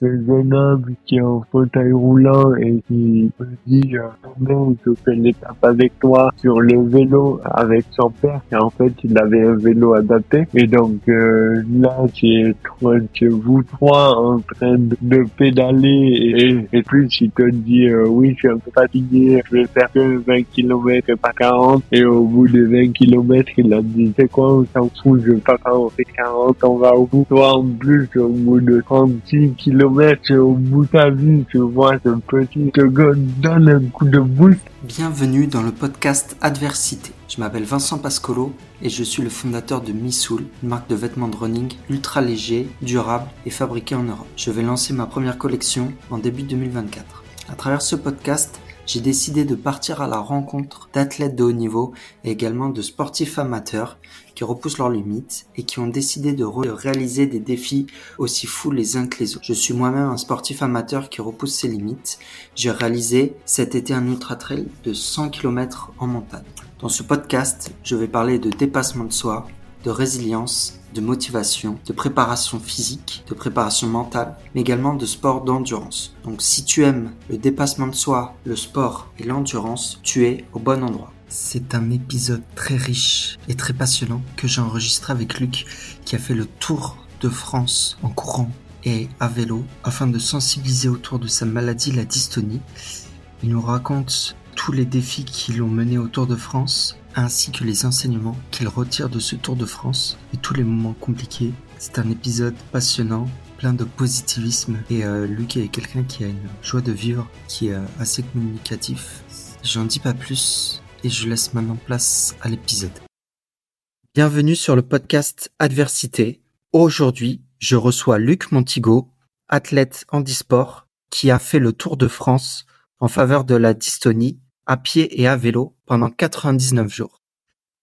ce jeune homme qui est en fauteuil roulant et qui me dit euh, je fais l'étape avec toi sur le vélo avec son père et en fait il avait un vélo adapté. Et donc euh, là c'est vous trois en train de, pédaler et, puis il te dit euh, oui je suis un peu fatigué je vais faire que 20 km pas 40 et au bout de 20 km il a dit c'est quoi on s'en fout je vais pas faire on fait 40 on va au bout. Toi en plus au bout de 36 km Bienvenue dans le podcast Adversité. Je m'appelle Vincent Pascolo et je suis le fondateur de Missoul, une marque de vêtements de running ultra léger, durable et fabriqué en Europe. Je vais lancer ma première collection en début 2024. À travers ce podcast, j'ai décidé de partir à la rencontre d'athlètes de haut niveau et également de sportifs amateurs qui repoussent leurs limites et qui ont décidé de, réaliser des défis aussi fous les uns que les autres. Je suis moi-même un sportif amateur qui repousse ses limites. J'ai réalisé cet été un ultra trail de 100 km en montagne. Dans ce podcast, je vais parler de dépassement de soi, de résilience, de motivation, de préparation physique, de préparation mentale, mais également de sport d'endurance. Donc si tu aimes le dépassement de soi, le sport et l'endurance, tu es au bon endroit. C'est un épisode très riche et très passionnant que j'ai enregistré avec Luc qui a fait le tour de France en courant et à vélo afin de sensibiliser autour de sa maladie, la dystonie. Il nous raconte tous les défis qui l'ont mené au Tour de France ainsi que les enseignements qu'il retire de ce Tour de France et tous les moments compliqués. C'est un épisode passionnant, plein de positivisme et euh, Luc est quelqu'un qui a une joie de vivre, qui est euh, assez communicatif. J'en dis pas plus et je laisse maintenant place à l'épisode. Bienvenue sur le podcast Adversité. Aujourd'hui, je reçois Luc Montigo, athlète handisport, qui a fait le Tour de France en faveur de la dystonie à pied et à vélo pendant 99 jours.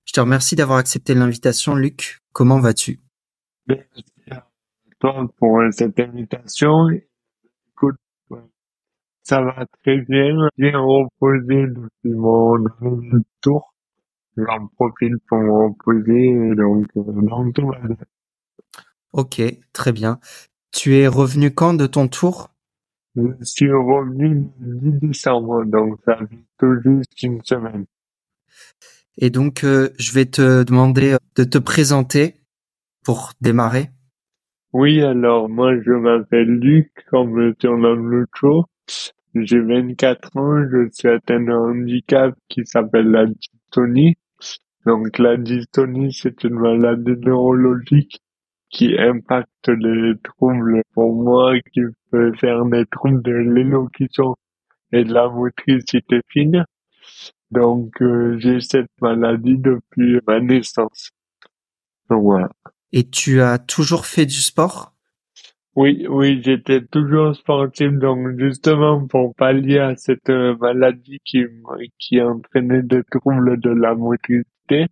Je te remercie d'avoir accepté l'invitation, Luc. Comment vas-tu? Merci à pour cette invitation. Ça va très bien. Bien reposé depuis mon tour. J'en profite pour me reposer, donc, euh, donc tout va bien. Ok, très bien. Tu es revenu quand de ton tour? Je suis revenu le 10 décembre, donc ça fait tout juste une semaine. Et donc, euh, je vais te demander de te présenter pour démarrer. Oui, alors moi je m'appelle Luc, comme le surnomme le show. J'ai 24 ans, je suis atteint d'un handicap qui s'appelle la dystonie. Donc la dystonie, c'est une maladie neurologique qui impacte les troubles pour moi, qui peut faire des troubles de l'élocution et de la motricité fine. Donc euh, j'ai cette maladie depuis ma naissance. Donc voilà. Et tu as toujours fait du sport? Oui, oui, j'étais toujours sportif. Donc justement pour pallier à cette euh, maladie qui qui entraînait des troubles de la motricité,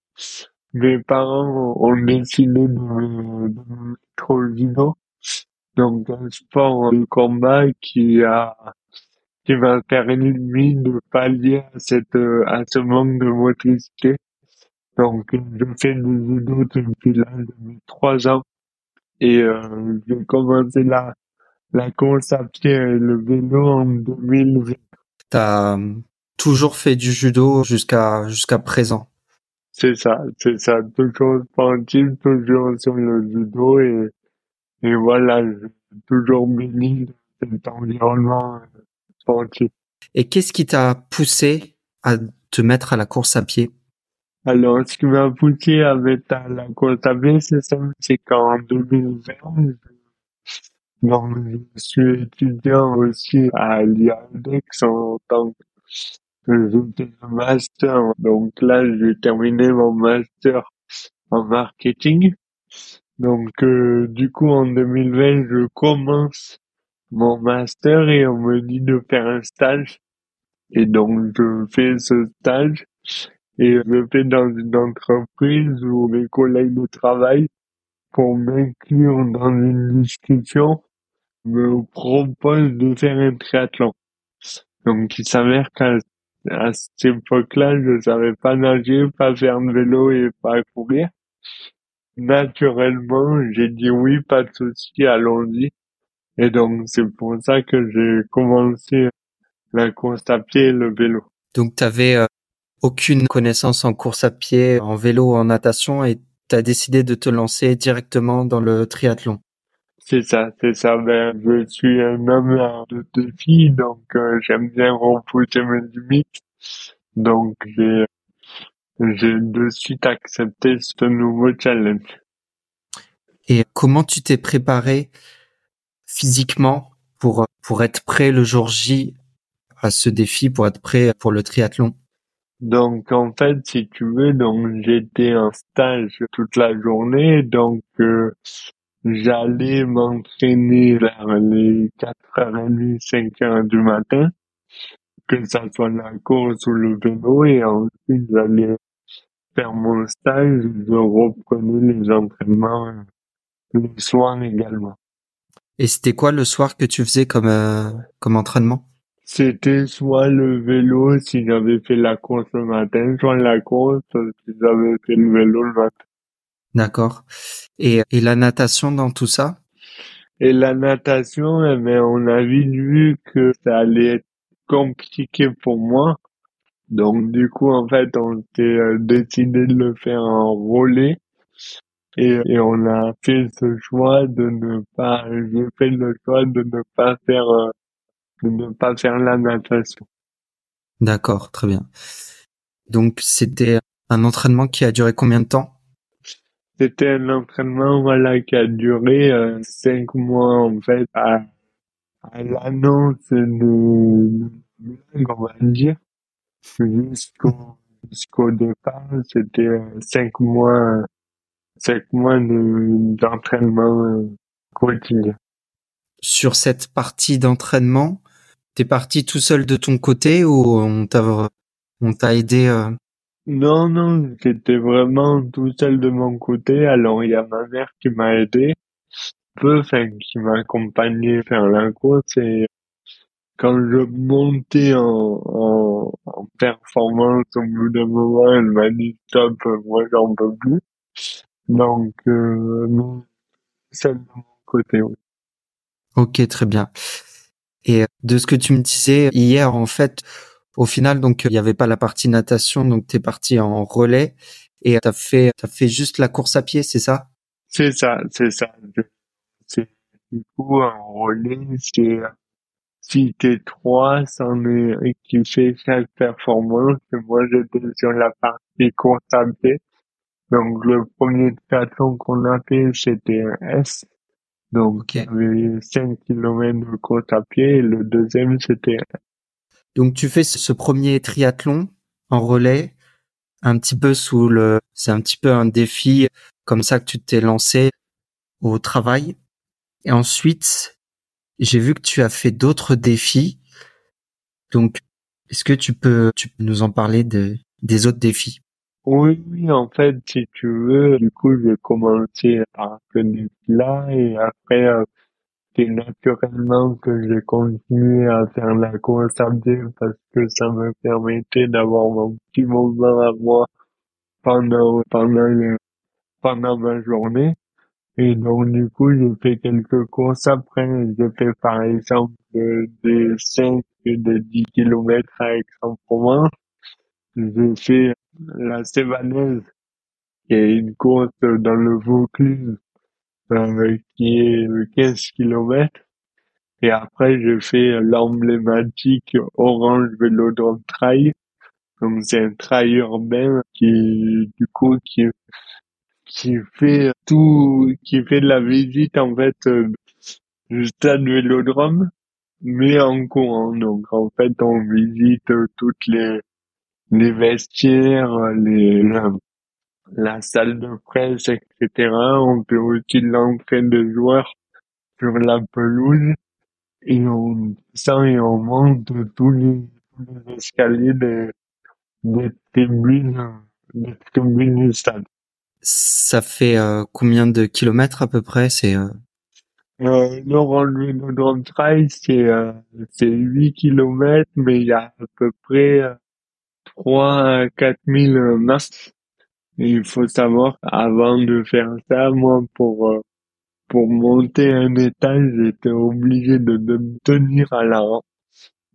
mes parents ont décidé de me, mettre au judo. Donc, un sport de combat qui a, qui m'a permis de pallier à cette, à ce manque de motricité. Donc, je fais du judo depuis l'âge de trois ans. Et, euh, j'ai commencé la, la course à pied et le vélo en 2020. T'as toujours fait du judo jusqu'à, jusqu'à présent? C'est ça, c'est ça. Toujours sportif, toujours sur le judo et, et voilà, toujours béni de cet environnement euh, sportif. Et qu'est-ce qui t'a poussé à te mettre à la course à pied? Alors, ce qui m'a poussé à mettre à la pied, c'est ça, c'est qu'en 2020, donc, je suis étudiant aussi à l'IADEX en tant que un master. Donc là, j'ai terminé mon master en marketing. Donc euh, du coup, en 2020, je commence mon master et on me dit de faire un stage. Et donc, je fais ce stage et je fais dans une entreprise où mes collègues de travail, pour m'inclure dans une discussion, me proposent de faire un triathlon. Donc, il s'avère qu'à à cette époque-là, je savais pas nager, pas faire de vélo et pas courir. Naturellement, j'ai dit oui, pas de souci, allons-y. Et donc, c'est pour ça que j'ai commencé la course à pied le vélo. Donc, tu euh, aucune connaissance en course à pied, en vélo, en natation et tu as décidé de te lancer directement dans le triathlon. C'est ça, c'est ça. Ben, je suis un homme de défis, donc euh, j'aime bien repousser mes limites. Donc, j'ai j'ai de suite accepté ce nouveau challenge. Et comment tu t'es préparé physiquement pour pour être prêt le jour J à ce défi, pour être prêt pour le triathlon? Donc en fait, si tu veux, donc j'étais en stage toute la journée, donc euh, j'allais m'entraîner vers les 4h30, 5h du matin, que ça soit la course ou le vélo, et ensuite j'allais faire mon stage, je reprenais les entraînements le soir également. Et c'était quoi le soir que tu faisais comme euh, comme entraînement? C'était soit le vélo si j'avais fait la course le matin, soit la course si j'avais fait le vélo le matin. D'accord. Et, et la natation dans tout ça? Et la natation, eh ben, on a vite vu que ça allait être compliqué pour moi. Donc du coup, en fait, on s'est euh, décidé de le faire en relais. Et, et on a fait ce choix de ne pas, j'ai fait le choix de ne pas faire, euh, de ne pas faire la natation. D'accord, très bien. Donc c'était un entraînement qui a duré combien de temps? C'était un entraînement voilà qui a duré euh, cinq mois en fait à, à l'annonce de, de on va dire jusqu'au jusqu'au départ c'était cinq mois cinq mois de d'entraînement euh, quotidien. Sur cette partie d'entraînement, t'es parti tout seul de ton côté ou on t'a on t'a aidé euh... Non non, j'étais vraiment tout seul de mon côté. Alors il y a ma mère qui m'a aidé, peu, enfin qui m'a accompagné faire la course et quand je montais en, en, en performance au bout d'un moment, elle m'a dit stop, moi j'en peux plus. Donc, euh, seul de mon côté, oui. Ok, très bien. Et de ce que tu me disais hier, en fait, au final, donc il n'y avait pas la partie natation, donc tu es parti en relais et t'as fait t'as fait juste la course à pied, c'est ça? C'est ça, c'est ça. Du coup en relais, c'est si t'es trois, c'en est qui fait chaque performance. Et moi, j'étais sur la partie course à pied. Donc le premier triathlon qu'on a fait, c'était un S. Donc Ok. il y avait 5 km de course à pied et le deuxième c'était Donc tu fais ce premier triathlon en relais, un petit peu sous le, c'est un petit peu un défi comme ça que tu t'es lancé au travail. Et ensuite, j'ai vu que tu as fait d'autres défis. Donc, est-ce que tu peux, tu peux nous en parler de, des autres défis? Oui, oui, en fait, si tu veux, du coup, j'ai commencé par ce défi-là et après, euh, c'est naturellement que j'ai continué à faire la course à pied parce que ça me permettait d'avoir mon petit moment à moi pendant, pendant, pendant ma journée. Et donc, du coup, j'ai fait quelques courses après. J'ai fait, par exemple, des 5 et des 10 kilomètres à Aix-en-Provence. J'ai fait la Sévanaise, qui est une course dans le Vaucluse, euh, qui est 15 kilomètres. Et après, j'ai fait l'emblématique Orange Vélodrome Trail. Donc, c'est un trail urbain qui, du coup, qui, qui fait tout, qui fait de la visite, en fait, euh, du stade Vélodrome, mais en courant. Donc, en fait, on visite toutes les, les vestiaires, les, la, la salle de presse, etc. On fait aussi l'entrée des joueurs sur la pelouse et on descend et on monte tous les, tous les escaliers des, des tribunes, des tribunes du stade. Ça fait euh, combien de kilomètres à peu près? C'est euh, Euh, Vélodrome Trail, c'est euh, c'est 8 kilomètres, mais il y a à peu près euh, 3 à 4 000 masses. Et il faut savoir, avant de faire ça, moi, pour euh, pour monter un étage, j'étais obligé de, de me tenir à la rampe.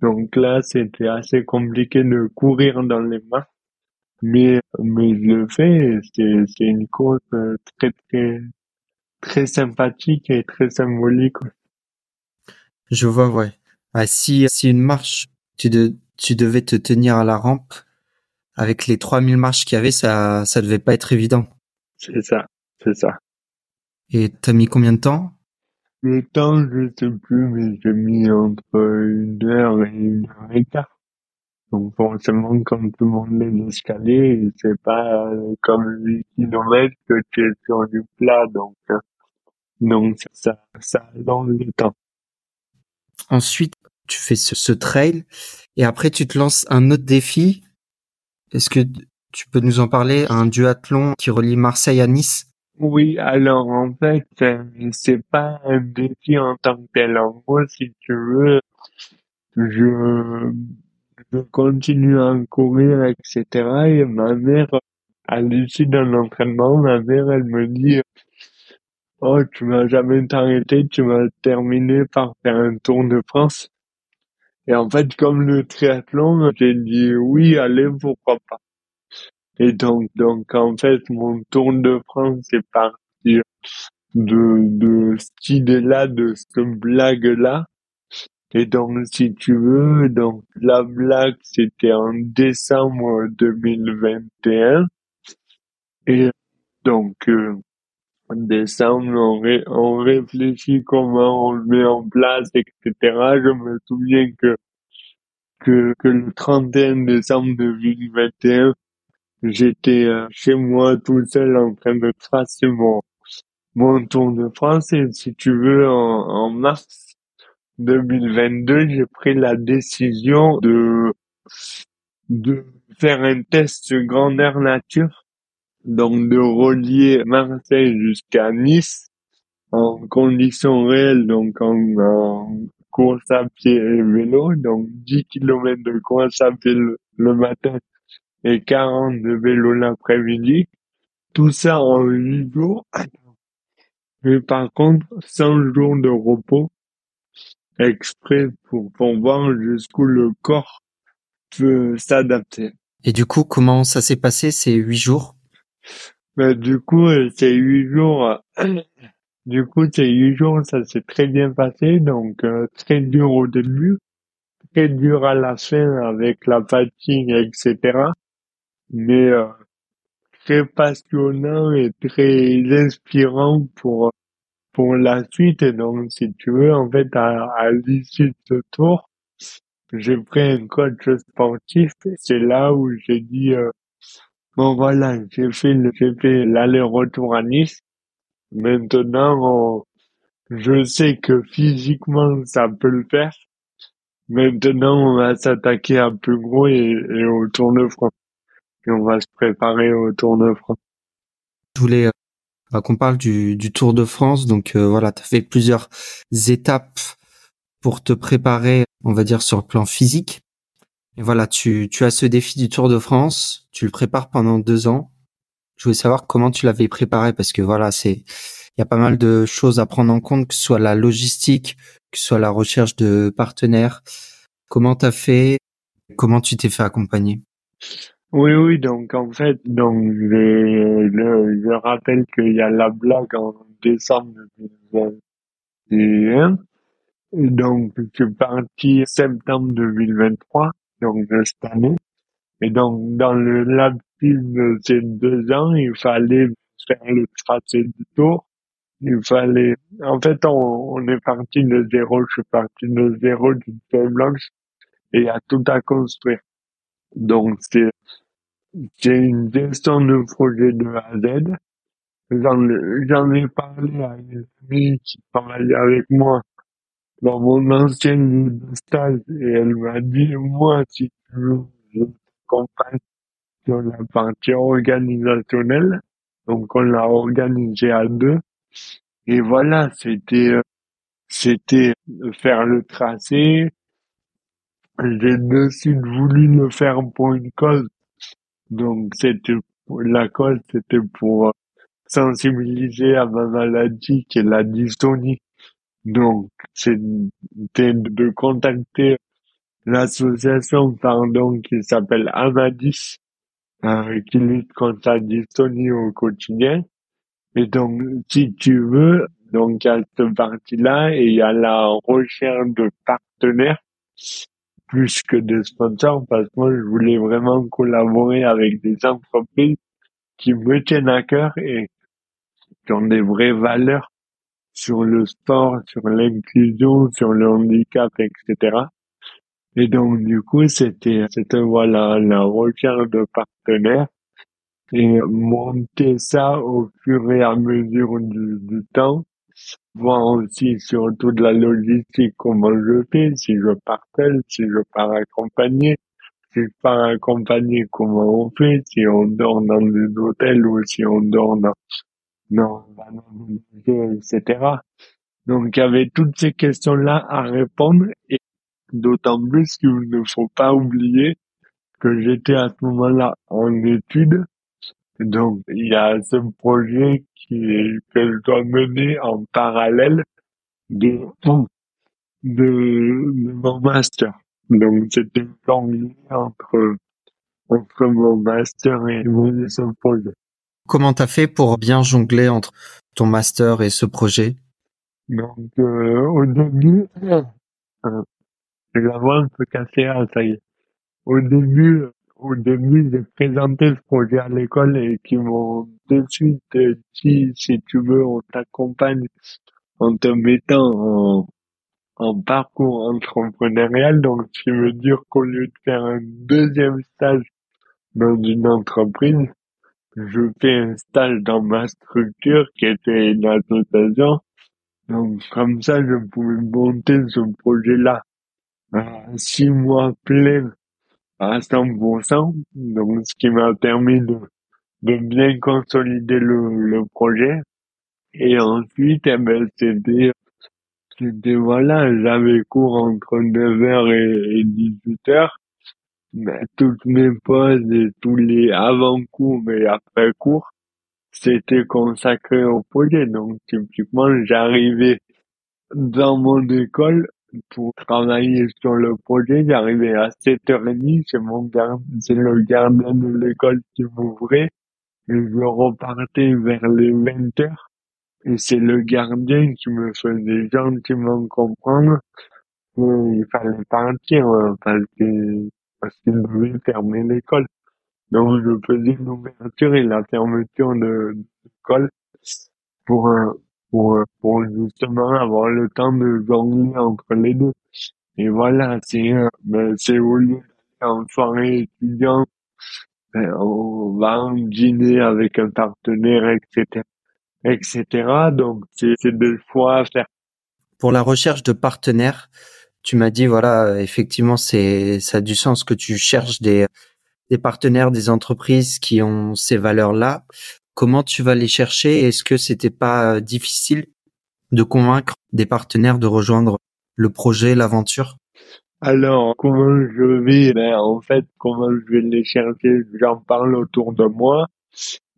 Donc là, c'était assez compliqué de courir dans les mains. Mais, mais je le fais, c'est, c'est une course euh, très, très, très sympathique et très symbolique. Je vois, ouais. Ah, si, si une marche, tu, de, tu devais te tenir à la rampe, avec les 3000 marches qu'il y avait, ça, ça devait pas être évident. C'est ça, c'est ça. Et t'as mis combien de temps? Le temps, je sais plus, mais j'ai mis entre une heure et une heure et quart. Donc forcément, comme tout le monde les escaliers, c'est pas euh, comme 8 km que tu es sur du plat, donc euh, donc ça ça allonge le temps. Ensuite, tu fais ce, ce trail et après tu te lances un autre défi. Est-ce que tu peux nous en parler Un duathlon qui relie Marseille à Nice? Oui, alors en fait, euh, c'est pas un défi en tant que tel. En gros, si tu veux, je continue à courir, etc. Et ma mère, à l'issue d'un entraînement, ma mère, elle me dit, oh, tu vas jamais t'arrêter, tu vas terminer par faire un Tour de France. Et en fait, comme le triathlon, j'ai dit oui, allez, pourquoi pas. Et donc, donc, en fait, mon Tour de France est parti de, de cette idée-là, de cette blague-là. Et donc, si tu veux, donc la blague, c'était en décembre 2021. Et donc, euh, décembre, on, ré- on réfléchit comment on le met en place, etc. Je me souviens que, que, que le 31 décembre 2021, j'étais euh, chez moi tout seul en train de tracer mon, mon Tour de France. Et si tu veux, en, en mars 2022, j'ai pris la décision de, de faire un test grandeur nature, donc de relier Marseille jusqu'à Nice en conditions réelles, donc en, en course à pied et vélo, donc 10 km de course à pied le, matin et 40 de vélo l'après-midi. Tout ça en 8 jours. Mais par contre, 100 jours de repos exprès pour, pour voir jusqu'où le corps peut s'adapter. Et du coup, comment ça s'est passé ces huit jours? Mais du coup, euh, ces huit jours, euh, du coup, ces huit jours, ça s'est très bien passé, donc euh, très dur au début, très dur à la fin avec la fatigue, etc. Mais euh, très passionnant et très inspirant pour pour la suite. Et donc, si tu veux, en fait, à, à l'issue de ce tour, j'ai pris un coach sportif. C'est là où j'ai dit, euh, bon voilà, j'ai fait fait l'aller-retour à Nice. Maintenant, je sais que physiquement, ça peut le faire. Maintenant, on va s'attaquer à plus gros et, et au Tour de France. Et on va se préparer au Tour de France. Je voulais euh, bah, qu'on parle du, du Tour de France. Donc euh, voilà, tu as fait plusieurs étapes pour te préparer, on va dire, sur le plan physique. Et voilà, tu, tu as ce défi du Tour de France, tu le prépares pendant deux ans. Je voulais savoir comment tu l'avais préparé parce que voilà, c'est il y a pas mal de choses à prendre en compte, que ce soit la logistique, que ce soit la recherche de partenaires. Comment t'as fait? Comment tu t'es fait accompagner? Oui, oui, donc en fait, donc je, je, je rappelle qu'il y a la blague en décembre 2021. Et donc, je suis parti septembre 2023, donc cette année. Et donc, dans le laps de ces deux ans, il fallait faire le tracé du tour. Il fallait, en fait, on, est parti de zéro, je suis parti de zéro feuille blanche et il y a tout à construire. Donc, c'est, c'est une gestion de projet de A à Z. J'en, ai parlé à une amie qui travaillait avec moi dans mon ancien lieu de stage et elle m'a dit, moi, si tu veux, je t'accompagne sur la partie organisationnelle. Donc, on l'a organisé à deux. Et voilà, c'était, euh, c'était faire le tracé. J'ai suite voulu le faire pour une cause. Donc, c'était, la cause, c'était pour euh, sensibilisé à ma maladie qui est la dystonie. Donc, c'était de contacter l'association, pardon, qui s'appelle Amadis, euh, qui lutte contre la dystonie au quotidien. Et donc, si tu veux, donc il y a cette partie-là et il y a la recherche de partenaires plus que de sponsors parce que moi je voulais vraiment collaborer avec des entreprises qui me tiennent à cœur et qui ont des vraies valeurs sur le sport, sur l'inclusion, sur le handicap, etc. Et donc du coup c'était c'était voilà la recherche de partenaires et monter ça au fur et à mesure du, temps voir aussi sur toute la logistique comment je fais, si je pars si je pars accompagné, si je pars accompagné comment on fait, si on dort dans des hôtels ou si on dort dans, dans, dans etc. Donc il y avait toutes ces questions-là à répondre et d'autant plus qu'il ne faut pas oublier que j'étais à ce moment-là en études donc, il y a ce projet qui est, que je dois mener en parallèle de, de, de mon master. Donc, c'était jonglé entre, entre mon master et mon, projet. Comment t'as fait pour bien jongler entre ton master et ce projet? Donc, euh, au début, euh, la peu cassée, ah, ça y est. Au début, au début, j'ai présenté ce projet à l'école et qui m'ont de suite dit, si tu veux, on t'accompagne en te mettant en, en parcours entrepreneurial. Donc, qui veut dire qu'au lieu de faire un deuxième stage dans une entreprise, je fais un stage dans ma structure qui était une association. Donc, comme ça, je pouvais monter ce projet-là six mois pleins à 100%, donc ce qui m'a permis de, de bien consolider le, le projet. Et ensuite, eh ben, c'était, c'était voilà, j'avais cours entre 9h et, et 18h. Mais toutes mes pauses et tous les avant-cours et après-cours, c'était consacré au projet. Donc, typiquement, j'arrivais dans mon école pour travailler sur le projet. J'arrivais à 7h30, c'est mon c'est le gardien de l'école qui m'ouvrait. Et je repartais vers les 20h. Et c'est le gardien qui me faisait gentiment comprendre qu'il fallait partir euh, parce que, parce qu'il devait fermer l'école. Donc je faisais l'ouverture et la fermeture de l'école pour, pour, justement avoir le temps de jongler entre les deux. Et voilà, c'est, ben, au lieu en soirée étudiante, ben, on va en dîner avec un partenaire, etc., etc. Donc, c'est, c'est des choix à faire. Pour la recherche de partenaires, tu m'as dit, voilà, effectivement, c'est, ça a du sens que tu cherches des, des partenaires, des entreprises qui ont ces valeurs-là. Comment tu vas les chercher? Est-ce que c'était pas euh, difficile de convaincre des partenaires de rejoindre le projet, l'aventure? Alors, comment je vais? Ben, En fait, comment je vais les chercher? J'en parle autour de moi.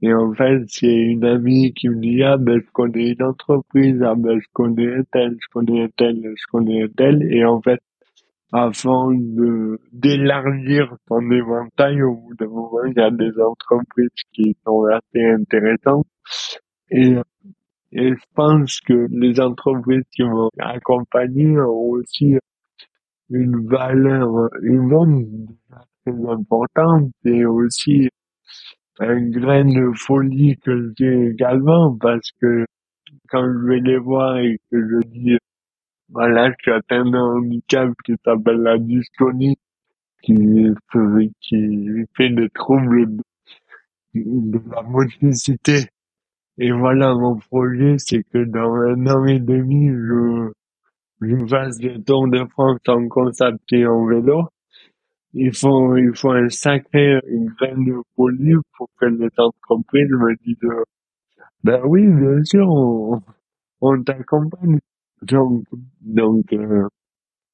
Et en fait, c'est une amie qui me dit, ah ben je connais une entreprise, ah ben je connais tel, je connais tel, je connais tel. Et en fait, afin de d'élargir son éventail au bout d'un moment il y a des entreprises qui sont assez intéressantes et et je pense que les entreprises qui vont accompagner ont aussi une valeur humaine très importante et aussi un grain de folie que j'ai également parce que quand je vais les voir et que je dis voilà, je suis atteint d'un handicap qui s'appelle la dystonie, qui, qui fait des troubles de, la motricité. Et voilà, mon projet, c'est que dans un an et demi, je, je fasse des tours de France en concept et en vélo. Il faut, il faut un sacré, une graine de folie pour que les entreprises me disent, ben oui, bien sûr, on, on t'accompagne. Donc, donc, euh,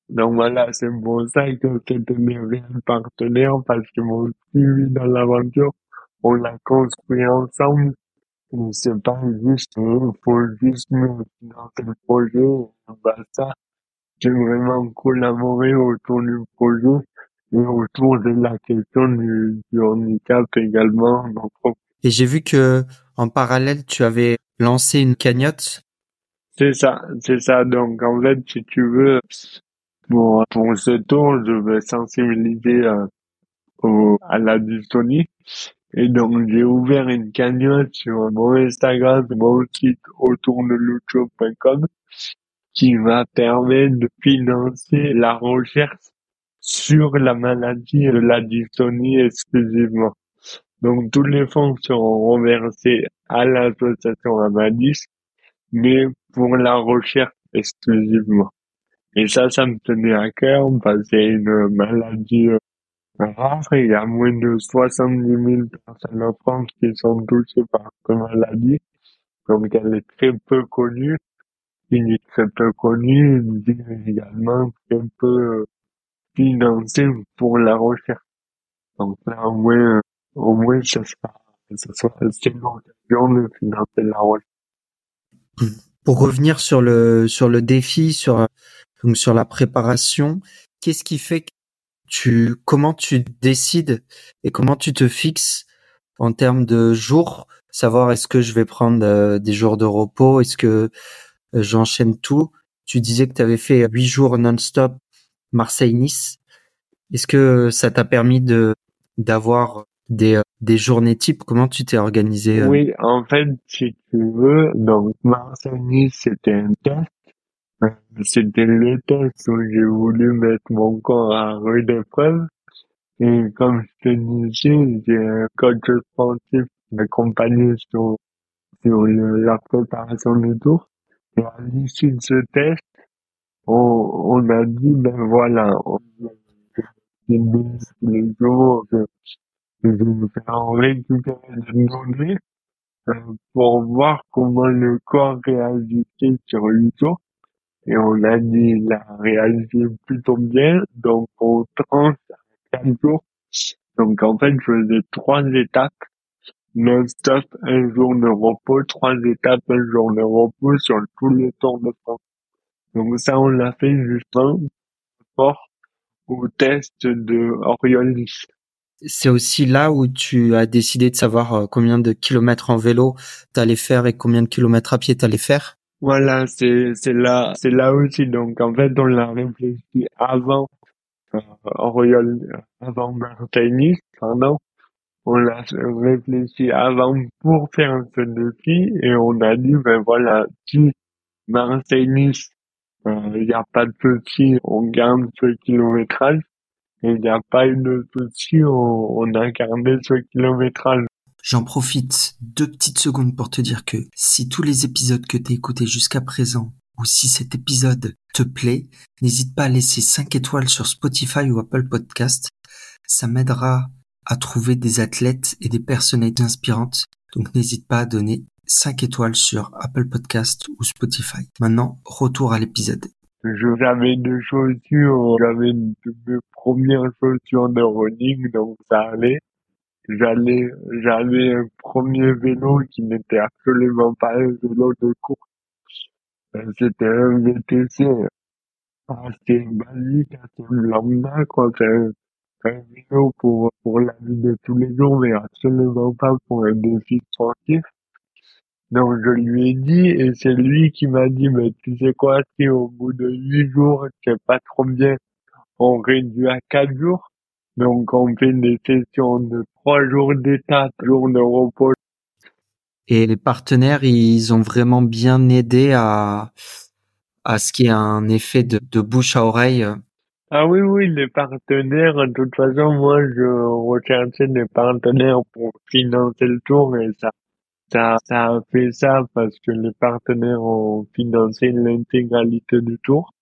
donc voilà, c'est pour ça que c'était mes réels partenaires parce qu'ils m'ont suivi dans l'aventure. On l'a construit ensemble c'est pas juste, il faut juste me financer le projet, bah ça, j'ai vraiment collaboré autour du projet et autour de la question du, du handicap également. Et j'ai vu que en parallèle, tu avais lancé une cagnotte. C'est ça, c'est ça. Donc en fait, si tu veux, pour, pour ce tour, je vais sensibiliser euh, au, à la dystonie. Et donc j'ai ouvert une cagnotte sur mon Instagram, mon site autour de qui va permettre de financer la recherche sur la maladie de la dystonie exclusivement. Donc tous les fonds seront reversés à l'association Amadis, mais pour la recherche exclusivement. Et ça, ça me tenait à cœur parce que c'est une maladie euh, rare. Il y a moins de 70 000 personnes en France qui sont touchées par cette maladie. Donc elle est très peu connue. Il est très peu connu, il également très peu financé pour la recherche. Donc là, au moins, au moins, ça sera, ça sera l'occasion de financer la recherche. Pour revenir sur le, sur le défi, sur, donc sur la préparation, qu'est-ce qui fait que tu, comment tu décides et comment tu te fixes en termes de jours, savoir est-ce que je vais prendre euh, des jours de repos, est-ce que euh, j'enchaîne tout? Tu disais que tu avais fait huit jours non-stop Marseille-Nice. Est-ce que ça t'a permis de d'avoir des, euh, des journées types Comment tu t'es organisé euh? Oui, en fait, si tu veux, donc Marseille-Nice, c'était un test. C'était le test où j'ai voulu mettre mon corps à rude épreuve. Et comme je te disais, j'ai un coach sportif accompagné sur, sur la préparation du tour. Et à l'issue de ce test, on, on a dit, ben voilà, on tous les jours, je, vais faire récupérer des données euh, pour voir comment le corps réagissait sur une tour. Et on a dit, il a réagi plutôt bien, donc on tranche à 4 jours. Donc en fait, je faisais trois étapes non-stop, un jour de repos, trois étapes, un jour de repos sur tous les tours de France. Donc ça, on l'a fait justement rapport au test de Oriolis. C'est aussi là où tu as décidé de savoir euh, combien de kilomètres en vélo t'allais faire et combien de kilomètres à pied t'allais faire? Voilà, c'est c'est là c'est là aussi. Donc en fait, on l'a réfléchi avant euh, Oriol, avant Martini, pardon on l'a réfléchi avant pour faire ce défi et on a dit ben voilà si Marseille-Nice il euh, n'y a pas de souci on garde ce kilométrage et il n'y a pas eu de on, on a ce kilométrage J'en profite deux petites secondes pour te dire que si tous les épisodes que t'as écoutés jusqu'à présent ou si cet épisode te plaît, n'hésite pas à laisser 5 étoiles sur Spotify ou Apple Podcast. Ça m'aidera à trouver des athlètes et des personnalités inspirantes. Donc n'hésite pas à donner 5 étoiles sur Apple Podcast ou Spotify. Maintenant, retour à l'épisode. J'avais deux chaussures, j'avais mes premières chaussures de running, donc ça allait. J'allais, j'avais un premier vélo qui n'était absolument pas un vélo de course. Euh, c'était un VTC assez basique, assez lambda, quoi un vélo pour, pour la vie de tous les jours, mais absolument pas pour un défi sportif. Donc je lui ai dit, et c'est lui qui m'a dit, mais tu sais quoi, si au bout de huit jours, c'est pas trop bien, on réduit à quatre jours. Donc on fait des sessions de trois jours d'étape, jours de repos. Et les partenaires, ils ont vraiment bien aidé à, à ce qu'il y ait un effet de, de bouche à oreille ah oui, oui, les partenaires, de toute façon, moi, je recherchais des partenaires pour financer le tour et ça, ça, ça a fait ça parce que les partenaires ont financé l'intégralité du tour.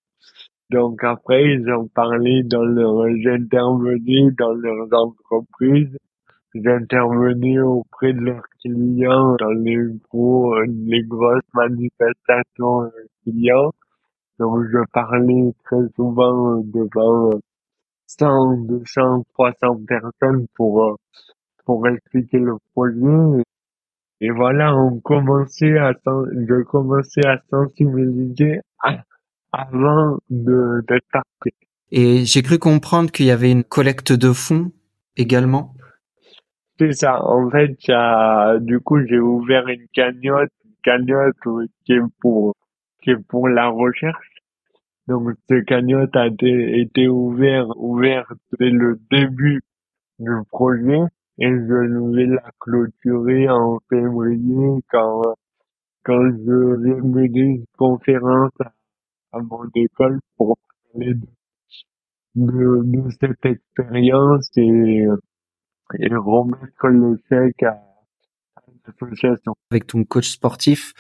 Donc après, ils ont parlé dans leur, j'intervenais dans leurs entreprises, j'intervenais auprès de leurs clients dans les gros, les grosses manifestations clients. Donc, je parlais très souvent euh, devant 100, 200, 300 personnes pour, euh, pour expliquer le projet. Et voilà, on commençait à, je commençais à sensibiliser avant de, d'être parti. Et j'ai cru comprendre qu'il y avait une collecte de fonds également. C'est ça. En fait, du coup, j'ai ouvert une cagnotte, une cagnotte qui est pour, qui est pour la recherche. Donc, cette cagnotte a été, été ouverte, ouverte dès le début du projet et je vais la clôturer en février quand, quand je vais mener une conférence à, mon école pour parler de, de, cette expérience et, et remettre le chèque à, à l'association. Avec ton coach sportif,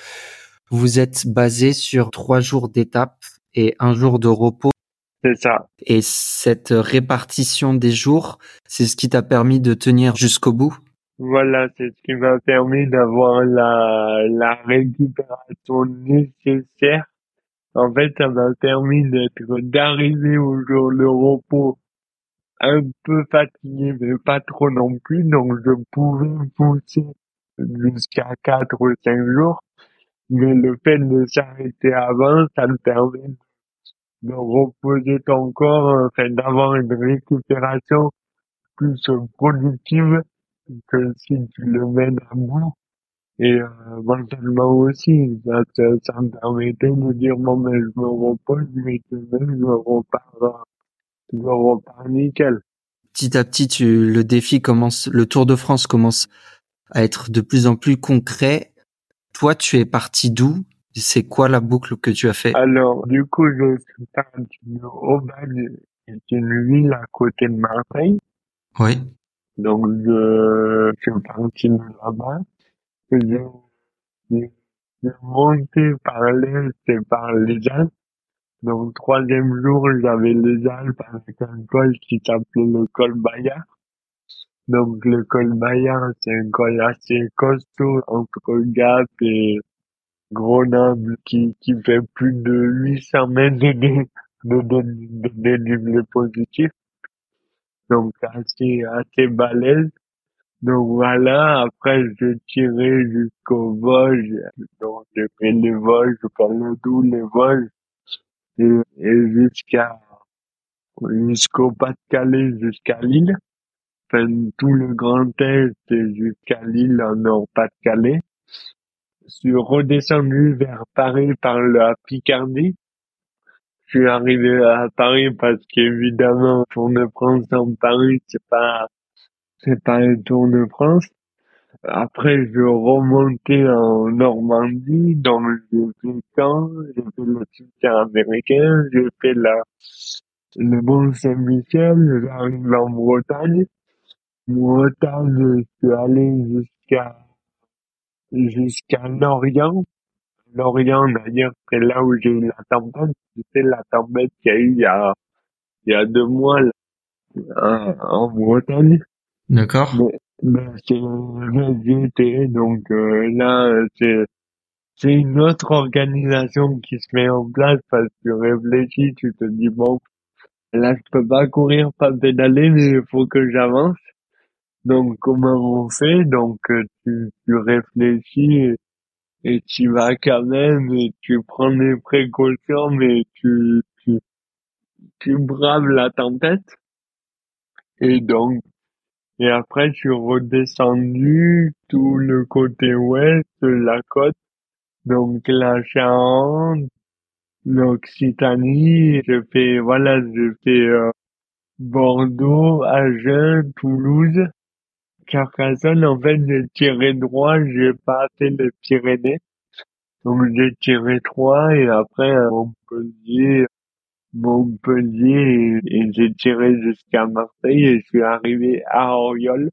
vous êtes basé sur trois jours d'étape et un jour de repos c'est ça. Et cette répartition des jours, c'est ce qui t'a permis de tenir jusqu'au bout? Voilà, c'est ce qui m'a permis d'avoir la, la récupération nécessaire. En fait, ça m'a permis d'être, d'arriver au jour de repos un peu fatigué, mais pas trop non plus. Donc, je pouvais pousser jusqu'à quatre ou cinq jours. Mais le fait de s'arrêter avant, ça me permet de reposer ton corps, enfin d'avoir une récupération plus productive que si tu le mènes à bout. Et euh, mentalement aussi, ça, ça, me permettait de dire bon mais je me repose, mais demain je repars, je repars nickel. Petit à petit, tu, le défi commence, le Tour de France commence à être de plus en plus concret. Toi, tu es parti d'où? C'est quoi la boucle que tu as fait? Alors, du coup, je suis parti de Aubagne, qui est une ville à côté de Marseille. Oui. Donc, je, je suis parti de là-bas. J'ai monté par l'Est et par les Alpes. Donc, troisième jour, j'avais les Alpes avec un col qui s'appelait le col Bayard. Donc, le col Bayard, c'est un col assez costaud entre Gap et Grenoble qui, qui fait plus de 800 mètres de, dénivelé positif. Donc assez, assez balèze. Donc voilà, après j'ai tiré jusqu'au Vosges. Donc j'ai fait les Vosges, le Doubs, les Vosges. Et, et jusqu'à, jusqu'au Pas-de-Calais, jusqu'à Lille. Enfin, tout le Grand Est jusqu'à Lille en Nord-Pas-de-Calais suis redescendu vers Paris par la Picardie. Je suis arrivé à Paris parce qu'évidemment, Tour de France en Paris, c'est pas, c'est pas un Tour de France. Après, je remontais en Normandie, j'ai fait Caen, j'ai fait le cimetière américain, j'ai fait la, le Mont Saint-Michel, j'arrive en Bretagne. Bretagne, je suis allé jusqu'à jusqu'à Lorient. Lorient, d'ailleurs, c'est là où j'ai eu la tempête. C'était la tempête qu'il y a eu il y a, il y a deux mois là, en Bretagne. D'accord. Mais, mais c'est donc euh, là, c'est c'est une autre organisation qui se met en place parce que tu réfléchis, tu te dis bon, là je peux pas courir, pas pédaler, mais il faut que j'avance. Donc comment on fait? Donc euh, tu, tu réfléchis et, tu vas quand même et tu prends des précautions mais tu, tu, tu braves la tempête. Et donc et après suis redescendu tout le côté ouest de la côte, donc la Charente, l'Occitanie, je fais voilà, je fais euh, Bordeaux, Agen, Toulouse Carcassonne, en fait, j'ai tiré droit, j'ai pas fait les Pyrénées. Donc, j'ai tiré droit et après, Montpellier, Montpellier et, j'ai tiré jusqu'à Marseille et je suis arrivé à Oriol.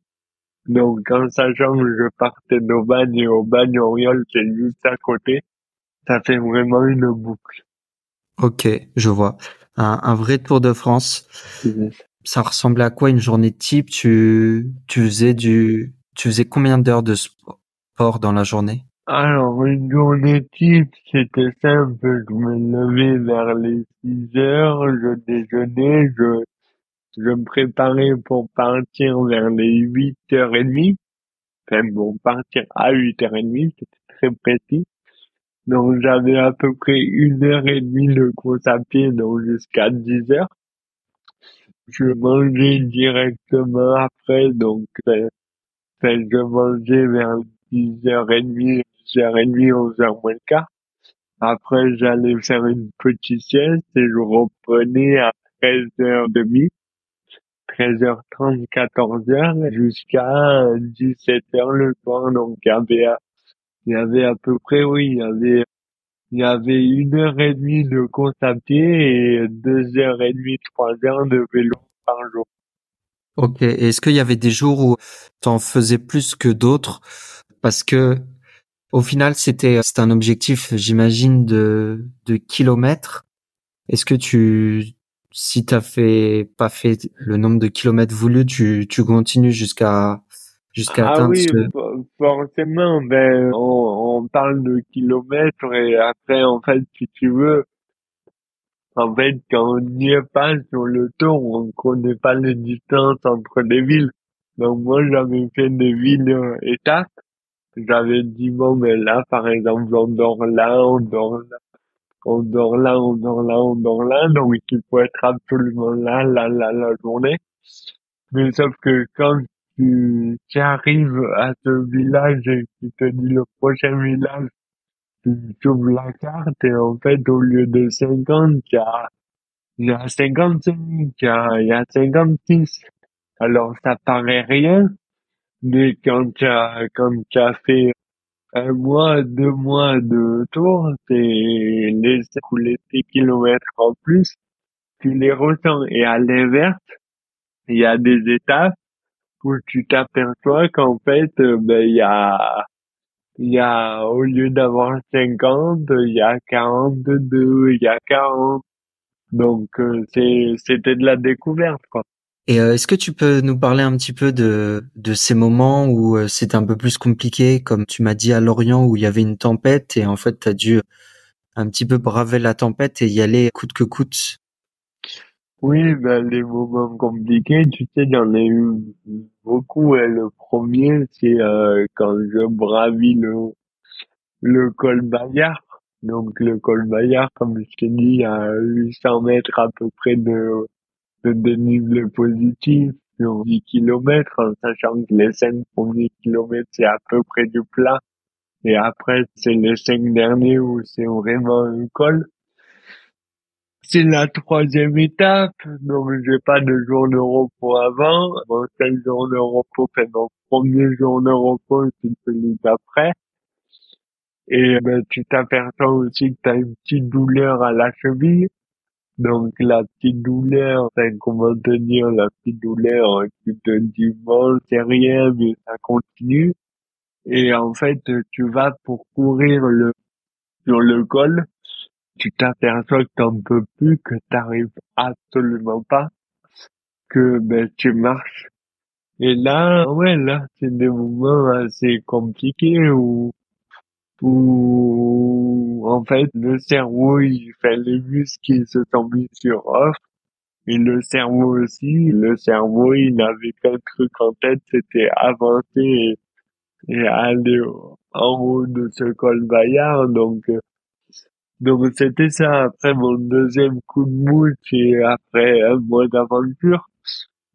Donc, en sachant que je partais d'Aubagne et Aubagne, Oriol, c'est juste à côté, ça fait vraiment une boucle. Ok, je vois. Un, un vrai Tour de France ça ressemblait à quoi une journée type? Tu faisais du tu faisais combien d'heures de sport dans la journée? Alors une journée type, c'était simple. Je me levais vers les 6 heures, je déjeunais, je me préparais pour partir vers les 8 heures et demie. enfin bon, partir à 8h30, c'était très précis. Donc j'avais à peu près une heure et demie de course à donc jusqu'à 10 heures. Je mangeais directement après, donc euh, je mangeais vers 10h30, 10h30, 11h moins le quart. Après, j'allais faire une petite sieste et je reprenais à 13h30, 13h30, 14h jusqu'à 17h le soir. Donc, il y avait, il y avait à peu près, oui, il y avait, il y avait une heure et demie de course et deux heures et demie, trois heures de vélo par jour. Ok. Est-ce qu'il y avait des jours où t'en faisais plus que d'autres? Parce que au final, c'était c'était un objectif, j'imagine, de de kilomètres. Est-ce que tu si t'as fait pas fait le nombre de kilomètres voulus, tu tu continues jusqu'à jusqu'à Ah oui, ce forcément, ben, on, on parle de kilomètres et après, en fait, si tu veux, en fait, quand on n'y est pas sur le tour, on connaît pas les distances entre les villes. Donc moi, j'avais fait des villes euh, étapes. J'avais dit, bon, mais là, par exemple, on dort là, on dort là, on dort là, on dort là, on dort là. Donc il faut être absolument là, là, là, la journée. Mais sauf que quand tu, arrives à ce village et qui te dit le prochain village, tu ouvres la carte et en fait, au lieu de 50, il y a, y a 55, il y a, y a 56. Alors, ça paraît rien, mais quand tu as, as fait un mois, deux mois de tour, c'est les ou les 6 kilomètres en plus, tu les ressens. Et à l'inverse, il y a des étapes où tu t'aperçois qu'en fait, euh, ben, y a, y a, au lieu d'avoir 50, il y a 42, il y a 40. Donc, euh, c'est, c'était de la découverte, quoi. Et euh, est-ce que tu peux nous parler un petit peu de, de ces moments où euh, c'était un peu plus compliqué, comme tu m'as dit à Lorient où il y avait une tempête et en fait tu as dû un petit peu braver la tempête et y aller coûte que coûte? Oui, ben, les moments compliqués, tu sais, j'en ai eu beaucoup. Et le premier, c'est euh, quand je bravis le, le col Bayard. Donc, le col Bayard, comme je t'ai dit, à 800 mètres à peu près de, de dénivelé positif sur 10 kilomètres, en sachant que les 5 premiers kilomètres, c'est à peu près du plat. Et après, c'est les 5 derniers où c'est vraiment un col. C'est la troisième étape, donc j'ai pas de jour de repos avant. Mon seul jour de repos, c'est mon premier jour de repos, c'est celui d'après. Et ben, tu t'aperçois aussi que tu as une petite douleur à la cheville. Donc la petite douleur, c'est comment te dire, la petite douleur, tu te dis bon, c'est rien, mais ça continue. Et en fait, tu vas pour courir le sur le col, tu t'aperçois que t'en peux plus, que t'arrives absolument pas, que ben tu marches. Et là, ouais, là, c'est des moments assez compliqués où où en fait le cerveau il fait les muscles qui se sont mis sur off et le cerveau aussi le cerveau il n'avait qu'un truc en tête c'était avancer et, et aller en haut de ce col Bayard donc euh, donc c'était ça après mon deuxième coup de mou c'est après un mois d'aventure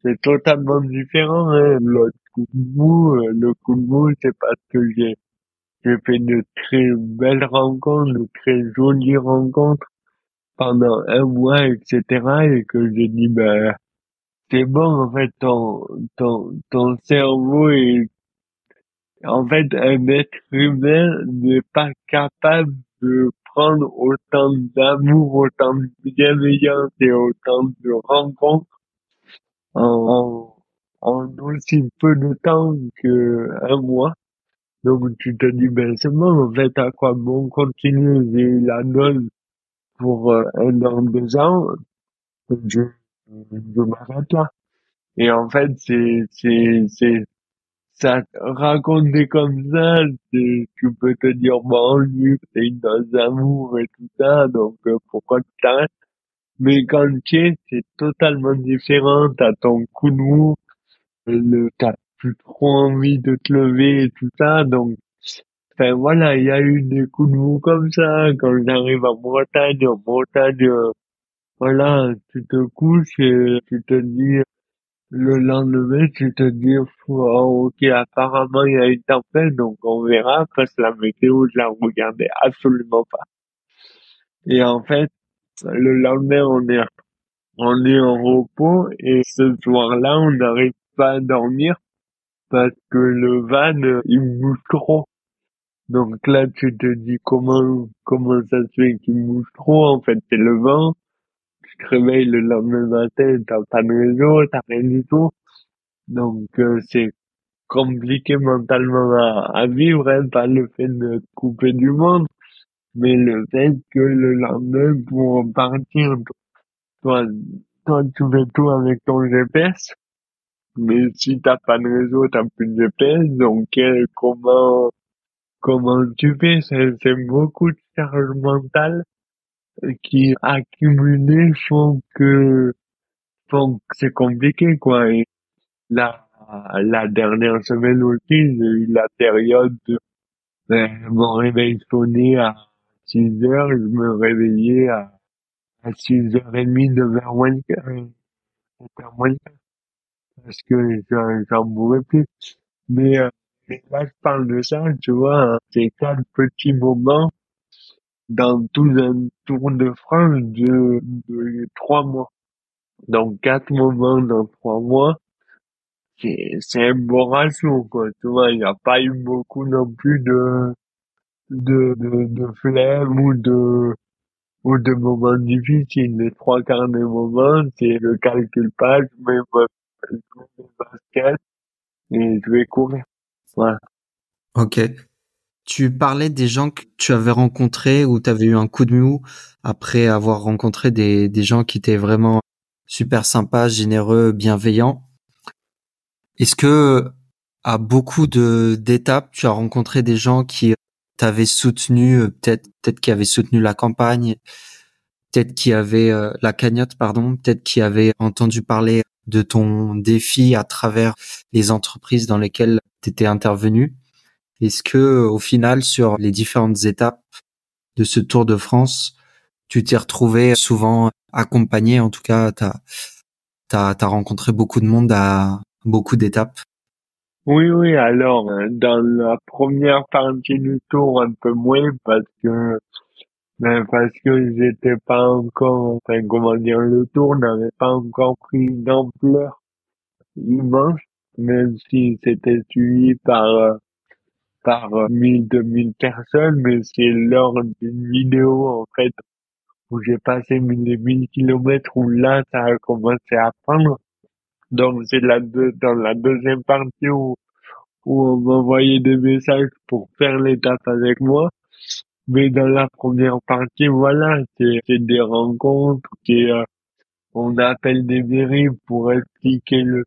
c'est totalement différent hein. l'autre coup de mou euh, le coup de mou c'est parce que j'ai j'ai fait de très belles rencontres, de très jolies rencontres pendant un mois, etc. Et que j'ai dit, ben, c'est bon, en fait, ton, ton, ton cerveau est, en fait, un être humain n'est pas capable de prendre autant d'amour, autant de bienveillance et autant de rencontres en, en, aussi peu de temps que un mois. Donc tu te dis, ben c'est bon, en fait, à quoi bon continuer? J'ai eu la dose pour euh, un an, deux ans, je, je m'arrête là. Et en fait, c'est, c'est, ça raconté comme ça, tu peux te dire, bon, lui, c'est une dose d'amour et tout ça, donc euh, pourquoi tu t'arrêtes Mais quand tu es, c'est totalement différent, t'as ton coup de mou, t'as plus trop envie de te lever et tout ça. Donc, enfin voilà, il y a eu des coups de mou comme ça. Quand j'arrive en Bretagne, en Bretagne, euh, voilà, tu te couches et tu te dis le lendemain, tu te dis, oh, ok, apparemment il y a une tempête, donc on verra parce que la météo, je la regardais absolument pas. Et en fait, le lendemain, on est on est en repos et ce soir-là, on n'arrive pas à dormir parce que le van, il bouge trop. Donc là, tu te dis comment, comment ça se fait qu'il bouge trop? En fait, c'est le vent. Te réveilles le lendemain matin, t'as pas de réseau, t'as rien du tout. Donc, euh, c'est compliqué mentalement à, vivre, hein, pas le fait de couper du monde, mais le fait que le lendemain, pour partir, toi, tu fais tout avec ton GPS, mais si t'as pas de réseau, t'as plus de GPS, donc quel, comment, comment tu fais? C'est beaucoup de charge mentale qui accumulées font que, font que c'est compliqué, quoi. Et la, la dernière semaine aussi, j'ai eu la période de, ben, mon réveil sonnait à 6 heures, je me réveillais à, à 6h30, 9h moins 7h moins parce que j'en, pouvais plus. Mais, euh, mais là, je parle de ça, tu vois, hein, c'est quatre petits moments dans tout un tour de France de, de trois mois. Donc, quatre moments dans trois mois, c'est, c'est un bon ratio, quoi. Tu vois, il n'y a pas eu beaucoup non plus de, de, de, de flemme ou de, ou de moments difficiles. Les trois quarts des moments, c'est le calcul pas, je mets mes baskets et je vais courir. Voilà. Ok. Tu parlais des gens que tu avais rencontrés ou tu eu un coup de mou après avoir rencontré des, gens qui étaient vraiment super sympas, généreux, bienveillants. Est-ce que à beaucoup de d'étapes, tu as rencontré des gens qui t'avaient soutenu, euh, peut-être peut-être qui avaient soutenu la campagne, peut-être qui avaient euh, la cagnotte, pardon, peut-être qui avaient entendu parler de ton défi à travers les entreprises dans lesquelles tu intervenu? Est-ce que au final, sur les différentes étapes de ce Tour de France, tu t'es retrouvé souvent accompagné, en tout cas, t'as t'as as rencontré beaucoup de monde à beaucoup d'étapes? Oui, oui, alors, euh, dans la première partie du tour, un peu moins, parce que, ben, parce que j'étais pas encore, enfin, comment dire, le tour n'avait pas encore pris une ampleur immense, même si c'était suivi par, euh, par 1000, 2000 personnes, mais c'est lors d'une vidéo, en fait, où j'ai passé les 1000 kilomètres, où là, ça a commencé à prendre. Donc, c'est la deux, dans la deuxième partie où, où on m'envoyait des messages pour faire l'étape avec moi. Mais dans la première partie, voilà, c'est, c'est des rencontres, qui, euh, on appelle des mairies pour expliquer le,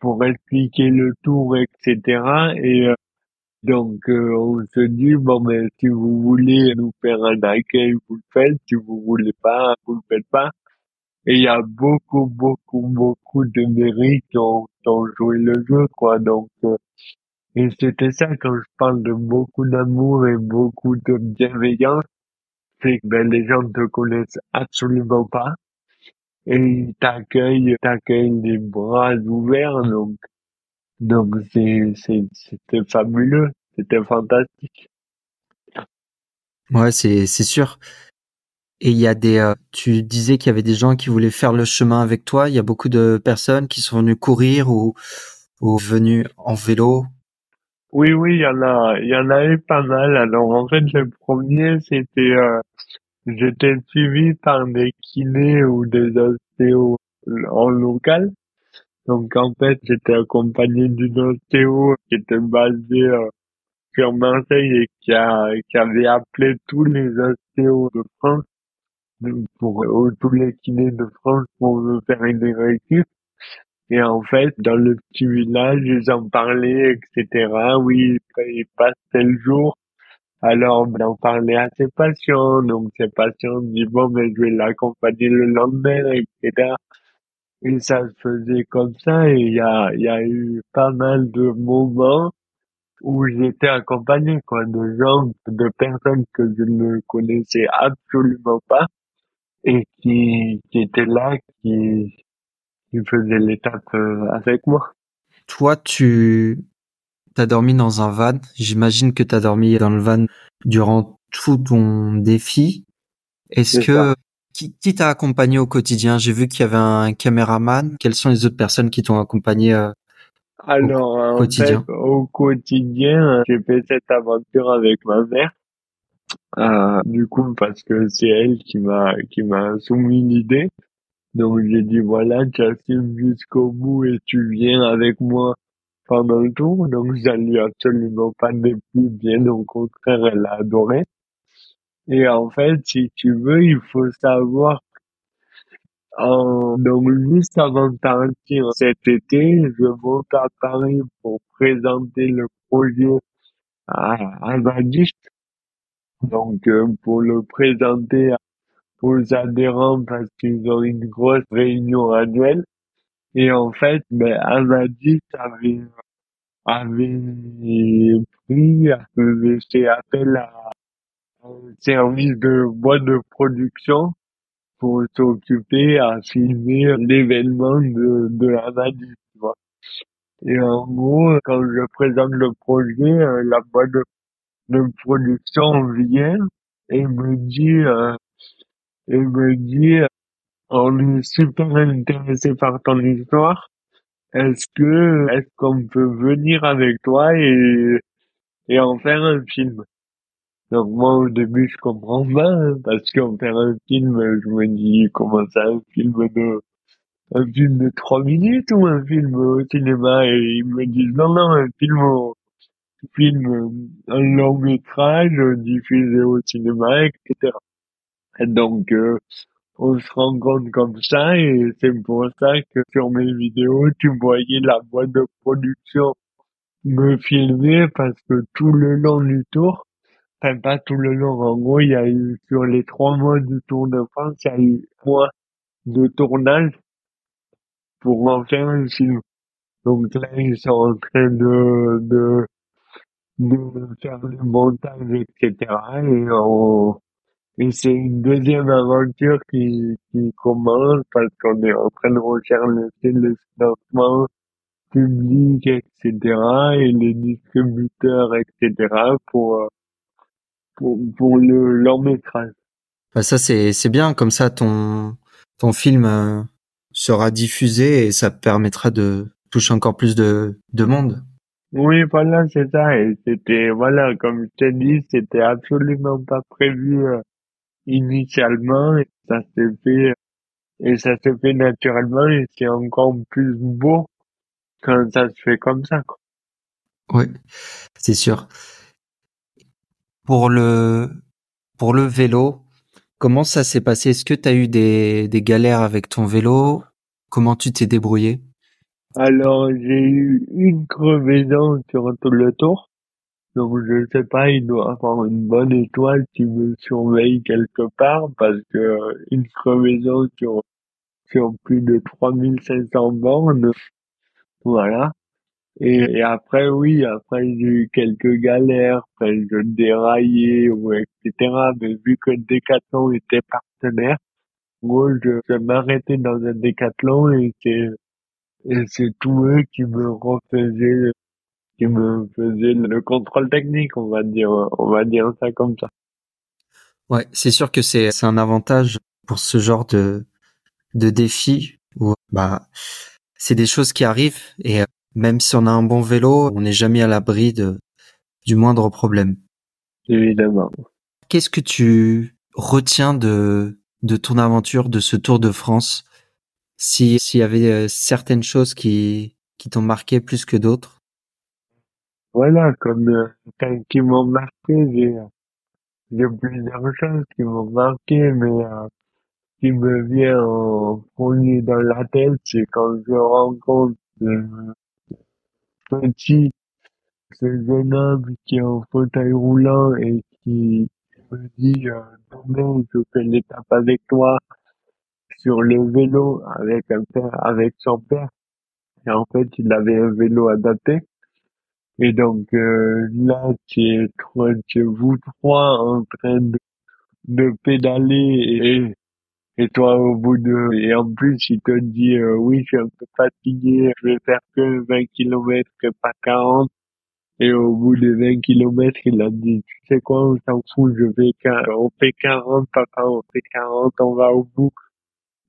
pour expliquer le tour, etc. Et, euh, donc, euh, on se dit, bon, mais si vous voulez nous faire un accueil, vous le faites. Si vous voulez pas, vous le faites pas. Et il y a beaucoup, beaucoup, beaucoup de mairies qui ont, ont joué le jeu, quoi. Donc, euh, et c'était ça quand je parle de beaucoup d'amour et beaucoup de bienveillance, c'est que ben, les gens te connaissent absolument pas et ils t'accueillent, t'accueillent bras ouverts. Donc, donc c'est, c'est, c'était fabuleux, c'était fantastique. Ouais, c'est c'est sûr. Et il y a des, euh, tu disais qu'il y avait des gens qui voulaient faire le chemin avec toi. Il y a beaucoup de personnes qui sont venues courir ou ou venues en vélo. Oui, oui, il y en a, il y en a eu pas mal. Alors en fait, le premier, c'était, euh, j'étais suivi par des kinés ou des ostéos en local. Donc en fait, j'étais accompagné d'une ostéo qui était basée euh, sur Marseille et qui a qui avait appelé tous les ostéos de France pour euh, tous les kinés de France pour me faire une directive. Et en fait, dans le petit village, ils en parlaient, etc. Oui, il passe tel jour. Alors, on en parlait à ses patients. Donc, ses patients disent, bon, mais je vais l'accompagner le lendemain, etc. Et ça se faisait comme ça et il y a, y a eu pas mal de moments où j'étais accompagné, quoi, de gens, de personnes que je ne connaissais absolument pas et qui, qui étaient là, qui, qui faisaient l'étape euh, avec moi. Toi, tu as dormi dans un van. J'imagine que tu as dormi dans le van durant tout ton défi. Est-ce que qui, qui t'a accompagné au quotidien? J'ai vu qu'il y avait un caméraman. Quelles sont les autres personnes qui t'ont accompagné euh, Alors, au en quotidien? fait, au quotidien, j'ai fait cette aventure avec ma mère. Euh, du coup, parce que c'est elle qui m'a qui m'a soumis l'idée. Donc j'ai dit voilà, tu assumes jusqu'au bout et tu viens avec moi pendant le tour. Donc ça lui a absolument pas déplu, bien au contraire, elle a adoré. Et en fait, si tu veux, il faut savoir en, donc juste avant de partir cet été, je monte à Paris pour présenter le projet à, à. Donc euh, pour le présenter aux adhérents parce qu'ils ont une grosse réunion annuelle. Et en fait, ben, Avadis avait, avait pris, avait fait appel à service de boîte de production pour s'occuper à filmer l'événement de, de Avadis, tu vois. Et en gros, quand je présente le projet, euh, la boîte de, production vient et me dit, euh, et me dit, on est super intéressé par ton histoire. Est-ce que, est-ce qu'on peut venir avec toi et, et en faire un film? Donc moi, au début, je comprends pas, parce qu'en faire un film, je me dis, comment ça, un film de, un film de trois minutes ou un film au cinéma? Et ils me disent, non, non, un film au, film, un long métrage diffusé au cinéma, etc. Et donc, euh, on se rend compte comme ça et c'est pour ça que sur mes vidéos, tu voyais la boîte de production me filmer parce que tout le long du tour, enfin pas tout le long, en gros, il y a eu sur les trois mois du Tour de France, il y a eu mois de tournage pour en faire un film. Donc là, ils sont en train de, de, de faire le montage, etc. Et on, et c'est une deuxième aventure qui, qui commence parce qu'on est en train de rechercher le financement public, etc. et les distributeurs, etc. pour, euh, pour, pour le long métrage. Bah ça c'est c'est bien comme ça ton ton film euh, sera diffusé et ça permettra de toucher encore plus de de monde. Oui, voilà, c'est ça. Et c'était, voilà, comme je t'ai dit, c'était absolument pas prévu euh, initialement. Et ça s'est fait, et ça s'est fait naturellement et c'est encore plus beau quand ça se fait comme ça, quoi. Oui, c'est sûr. Pour le pour le vélo, comment ça s'est passé? Est-ce que tu as eu des des galères avec ton vélo? Comment tu t'es débrouillé? Alors, j'ai eu une crevaison sur tout le tour. Donc, je sais pas, il doit avoir une bonne étoile qui me surveille quelque part parce que euh, une crevaison sur, sur plus de 3500 bornes, voilà. Et, et après, oui, après, j'ai eu quelques galères, après, je déraillais, ou etc. Mais vu que Decathlon était partenaire, moi, je, je m'arrêtais dans un Decathlon et c'est, et c'est tout eux qui me refaisaient, qui me faisaient le contrôle technique, on va dire, on va dire ça comme ça. Ouais, c'est sûr que c'est c'est un avantage pour ce genre de de défi où bah c'est des choses qui arrivent et euh, même si on a un bon vélo, on n'est jamais à l'abri de du moindre problème. Évidemment. Qu'est-ce que tu retiens de de ton aventure de ce Tour de France? Si s'il y avait euh, certaines choses qui qui t'ont marqué plus que d'autres? Voilà, comme euh, qui m'ont marqué, j'ai j'ai plusieurs choses qui m'ont marqué, mais euh, qui me vient en premier dans la tête, c'est quand je rencontre euh, petit, ce jeune homme qui est en fauteuil roulant et qui me dit euh, demain je fais l'étape avec toi, sur le vélo avec un père, avec son père. Et en fait, il avait un vélo adapté. Et donc euh, là, tu es, tu es vous trois en train de pédaler et, et toi au bout de... Et en plus, il te dit, euh, oui, je suis un peu fatigué, je vais faire que 20 kilomètres, que pas 40. Et au bout de 20 kilomètres, il a dit, tu sais quoi, on s'en fout, je vais, on fait 40, papa, on fait 40, on va au bout.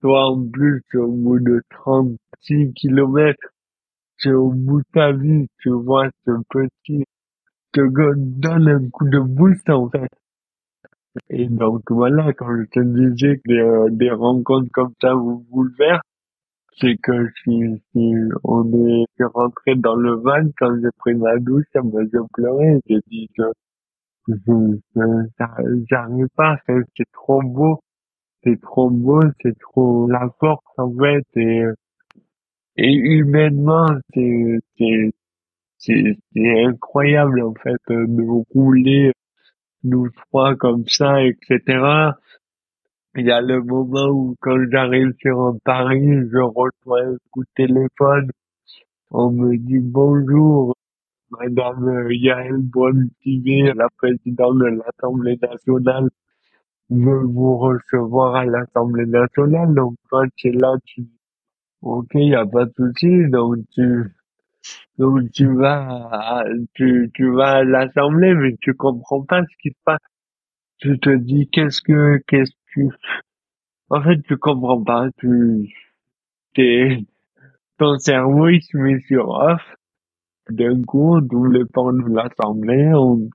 Toi, en plus, au bout de 36 kilomètres, tu au bout de ta vie, tu vois ce petit te donne un coup de boost en fait. Et donc voilà, quand je te disais que des, euh, des rencontres comme ça vous bouleversent, c'est que si, si on est rentré dans le van quand j'ai pris ma douche, ça m'a fait pleurer. J'ai dit que j'arrive pas, c'est trop beau, c'est trop beau, c'est trop la force en fait et et humainement c'est c'est c'est incroyable en fait de rouler nous trois comme ça, etc. Il y a le moment où quand j'arrive sur un Paris, je reçois un coup de téléphone, on me dit bonjour, Madame Yael Bontivé, la présidente de l'Assemblée nationale, veut vous recevoir à l'Assemblée nationale. Donc quand tu es là, tu dis, ok, il n'y a pas de souci, donc tu, donc tu vas, à, tu, tu vas à l'Assemblée, mais tu comprends pas ce qui se passe. Tu te dis qu'est-ce que qu'est-ce que en fait tu comprends pas. Tu t'es ton cerveau il se met sur off. D'un coup d'où le temps de l'assemblée on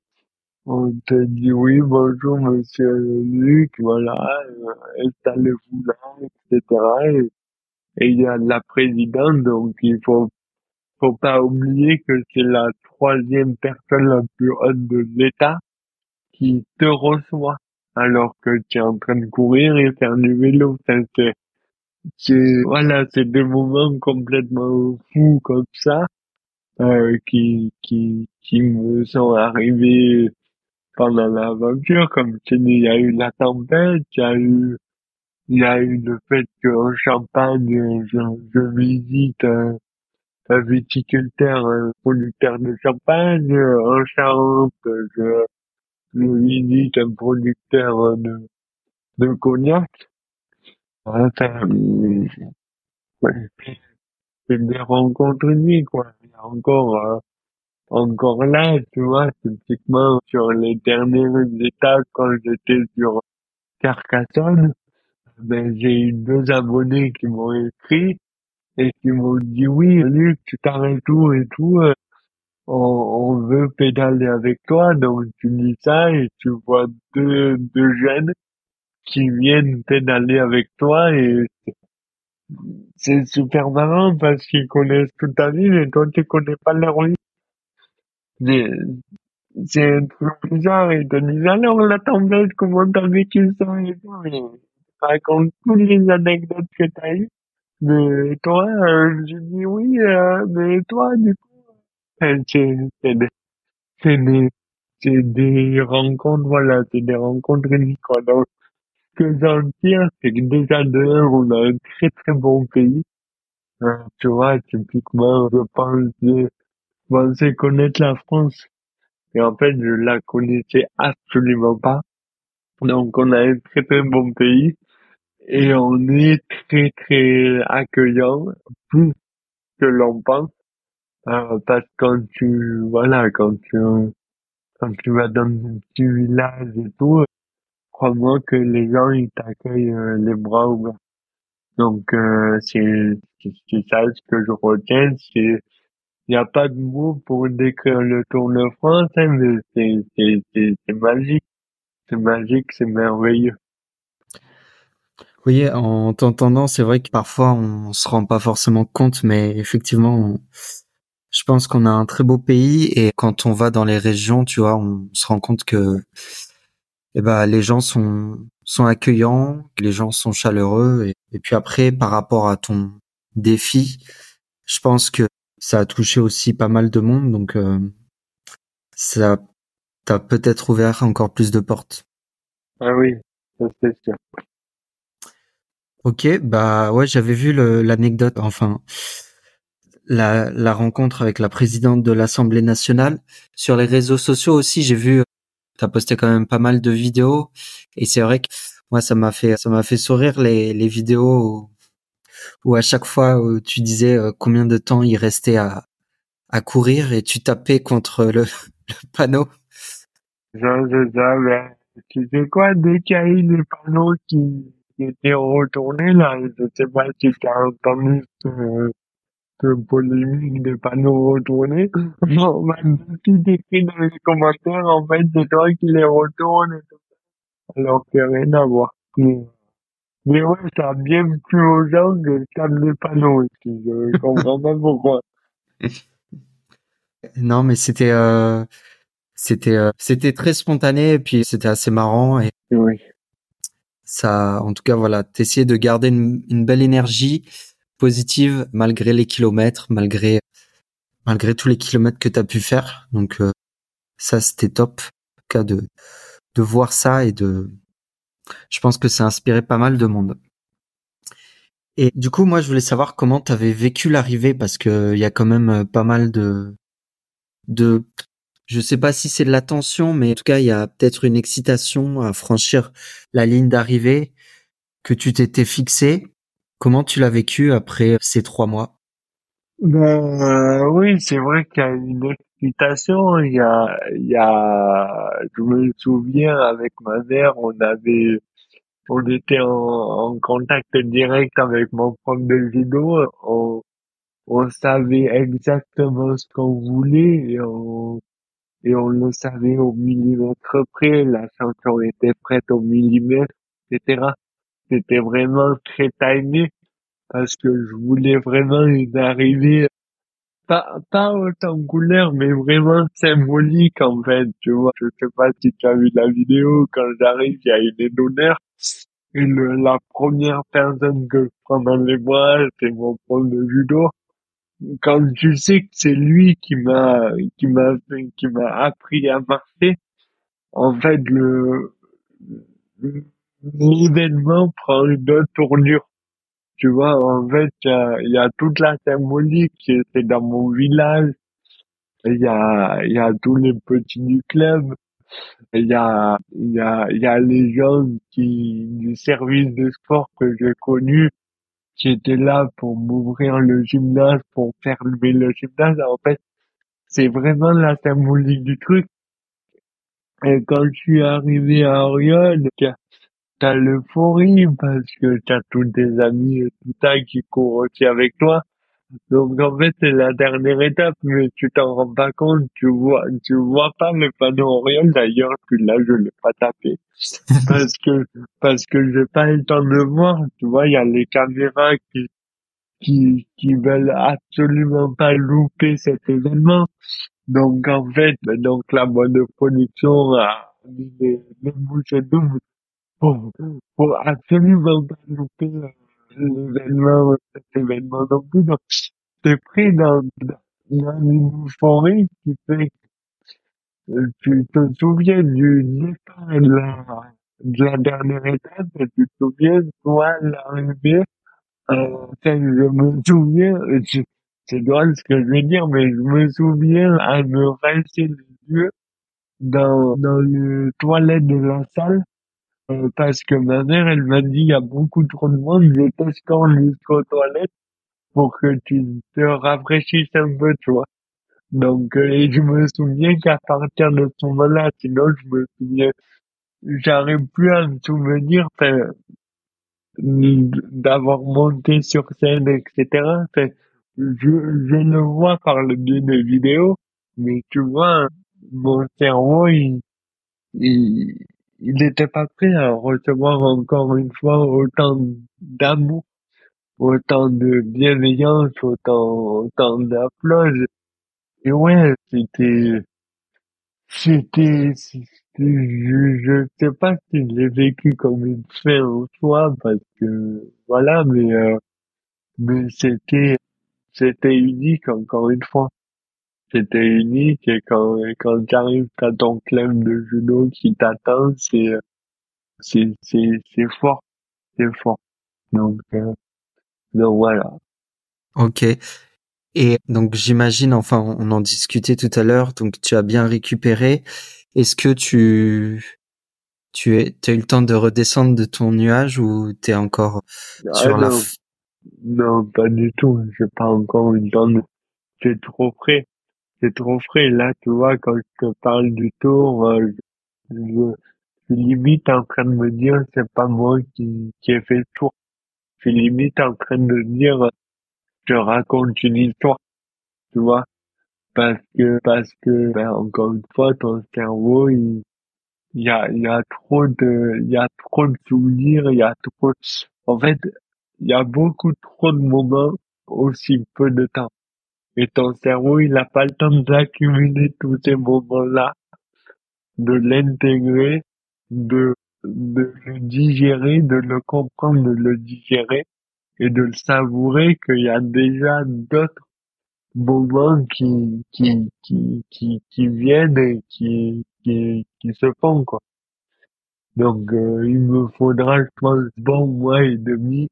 on te dit oui bonjour monsieur Luc voilà euh, installez-vous là etc et il y a la présidente donc il faut faut pas oublier que c'est la troisième personne la plus haute de l'État qui te reçoit alors que tu es en train de courir et faire du vélo. C'est, voilà, c'est des moments complètement fous comme ça euh, qui, qui, qui me sont arrivés pendant l'aventure. Comme il y a eu la tempête, il y a eu, il y a eu le fait qu'en Champagne, je, visite un, un viticulteur, un producteur de champagne. En Charente, je, je visite un producteur de, de cognac. C'est des rencontres uniques, quoi. Il encore, euh, encore là, tu vois, typiquement sur les dernières étapes quand j'étais sur Carcassonne, ben, j'ai eu deux abonnés qui m'ont écrit et qui m'ont dit oui, Luc, tu t'arrêtes tout et tout, euh, on, on veut pédaler avec toi, donc tu dis ça et tu vois deux, deux jeunes qui viennent pédaler avec toi et c'est super marrant parce qu'ils connaissent toute ta vie et toi tu connais pas leur vie. C'est un truc bizarre, ils te disent alors la tempête, comment t'as vécu ça et tout, mais raconte toutes les anecdotes que t'as eues. Mais toi, euh, je dis oui, euh, mais toi, du coup, euh, c'est des, c'est des, c'est des rencontres, voilà, c'est des rencontres uniques. Donc, ce que j'en tire, c'est que déjà de on a un très très bon pays. Euh, tu vois, typiquement, je pense, je pensais connaître la France. Et en fait, je la connaissais absolument pas. Donc, on a un très très bon pays. Et on est très très accueillant, plus que l'on pense. Euh, parce que quand tu, voilà, quand tu, quand tu vas dans un petit village et tout, crois-moi que les gens, ils t'accueillent euh, les bras ouverts. Donc, euh, c'est, c'est ça ce que je retiens, c'est, il n'y a pas de mots pour décrire le Tour de France, hein, mais c'est, c'est, c'est, c'est magique. C'est magique, c'est merveilleux. Oui, en t'entendant, c'est vrai que parfois on se rend pas forcément compte, mais effectivement, je pense qu'on a un très beau pays et quand on va dans les régions, tu vois, on se rend compte que eh ben, les gens sont, sont accueillants, les gens sont chaleureux. Et, puis après, par rapport à ton défi, je pense que ça a touché aussi pas mal de monde, donc euh, ça t'a peut-être ouvert encore plus de portes. Ah oui, c'est sûr. Ok, bah ouais, j'avais vu l'anecdote, enfin la, rencontre avec la présidente de l'Assemblée nationale. Sur les réseaux sociaux aussi, j'ai vu, tu as posté quand même pas mal de vidéos. Et c'est vrai que moi, ça m'a fait, ça m'a fait sourire les, les vidéos où, à chaque fois où tu disais euh, combien de temps il restait à, à courir et tu tapais contre le, panneau. Je, je tu sais quoi, dès qu'il y a eu les panneaux qui, qui étaient retournés, là, je sais pas si tu as entendu ce, ce polémique des panneaux retournés. On m'a tout écrit dans les commentaires, en fait, c'est toi qui les retournes et tout ça. Alors qu'il n'y a rien à voir. Mais, mais ouais, ça a bien plu aux gens que je les panneaux aussi. Je comprends pas pourquoi. Non, mais c'était, euh, c'était, euh, c'était très spontané et puis c'était assez marrant et oui. Ça, en tout cas, voilà, t'essayais de garder une, belle énergie positive malgré les kilomètres, malgré malgré tous les kilomètres que tu as pu faire. Donc euh, ça c'était top en tout cas de de voir ça et de je pense que ça a inspiré pas mal de monde. Et du coup, moi je voulais savoir comment tu avais vécu l'arrivée parce que il y a quand même euh, pas mal de de je sais pas si c'est de la tension mais en tout cas, il y a peut-être une excitation à franchir la ligne d'arrivée que tu t'étais fixé Comment tu l'as vécu après ces trois mois? Ben, Oui, c'est vrai qu'il y a une excitation. Il y a, il y a, je me souviens avec ma mère, on avait, on était en, en contact direct avec mon prof de judo. On, on savait exactement ce qu'on voulait et on, et on le savait au millimètre près. La chanson était prête au millimètre, etc. C'était vraiment très timé parce que je voulais vraiment une arrivée pas pas couleur mais vraiment symbolique en fait tu vois je sais pas si tu as vu la vidéo quand j'arrive il y a une d'honneur et la première personne que je prends dans les bras c'est mon prof de judo quand tu sais que c'est lui qui m'a qui m'a qui m'a appris à marcher en fait le l'événement prend une autre tournure tu vois, en fait, il y a, toute la symbolique était dans mon village. Il y a, il y a tous les petits du club. Il y a, il y a, il y a les gens qui, du service de sport que j'ai connu, étaient là pour m'ouvrir le gymnase, pour faire lever le gymnase. En fait, c'est vraiment la symbolique du truc. Et quand je suis arrivé à Orion, t'as l'euphorie parce que t'as tous tes amis et tout ça qui courent aussi avec toi. Donc en fait c'est la dernière étape, mais tu t'en rends pas compte, tu vois, tu vois pas le panneau Oriol. D'ailleurs, puis là je l'ai pas tapé parce que parce que j'ai pas eu le temps de voir. Tu vois, il y a les caméras qui qui qui veulent absolument pas louper cet événement. Donc en fait, donc la bonne production a mis les, les bouches doubles pour, pour absolument pas louper euh, l'événement, cet événement non plus. Donc, t'es pris dans, dans une euphorie qui fait que euh, tu te souviens du départ de la, de la dernière étape et tu te souviens, toi, l'arrivée, euh, je me souviens, c'est drôle ce que je veux dire, mais je me souviens à me rincer les yeux dans, dans les toilettes de la salle euh, parce que ma mère, elle m'a dit, il y a beaucoup trop de monde, je t'escorte jusqu'aux toilettes pour que tu te rafraîchisses un peu, tu vois. Donc, euh, et je me souviens qu'à partir de ce moment-là, sinon je me souviens, j'arrive plus à me souvenir d'avoir monté sur scène, etc. je, je le vois par le biais des vidéos, mais tu vois, mon cerveau, il, il, il n'était pas prêt à recevoir encore une fois autant d'amour, autant de bienveillance, autant, autant d'applaudissements. Et ouais, c'était, c'était, je, je sais pas si je vécu comme une fin en soi parce que, voilà, mais, euh, mais c'était, c'était unique encore une fois. C'était unique et quand, quand j'arrive à ton club de judo qui t'attend, c'est, c'est, c'est, c'est fort, c'est fort. Donc, euh, donc voilà. Ok. Et donc j'imagine, enfin on en discutait tout à l'heure, donc tu as bien récupéré. Est-ce que tu tu es, as eu le temps de redescendre de ton nuage ou t'es encore Ah, sur la non, pas du tout. J'ai pas encore eu le temps de... C'est trop frais. C'est trop frais. Là, tu vois, quand je te parle du tour, euh, je, suis limite en train de me dire, c'est pas moi qui, qui ai fait le tour. Je suis limite en train de dire, je raconte une histoire, tu vois. Parce que, parce que, ben, encore une fois, ton cerveau, il, il y a, il y a trop de, il y a trop de souvenirs, il y a trop, en fait, il y a beaucoup trop de moments, aussi peu de temps. Et ton cerveau, il n'a pas le temps d'accumuler tous ces moments-là, de l'intégrer, de, de le digérer, de le comprendre, de le digérer et de le savourer qu'il y a déjà d'autres moments qui, qui, qui, qui, viennent et qui, qui, qui se font, quoi. Donc, euh, il me faudra, je pense, bon mois et demi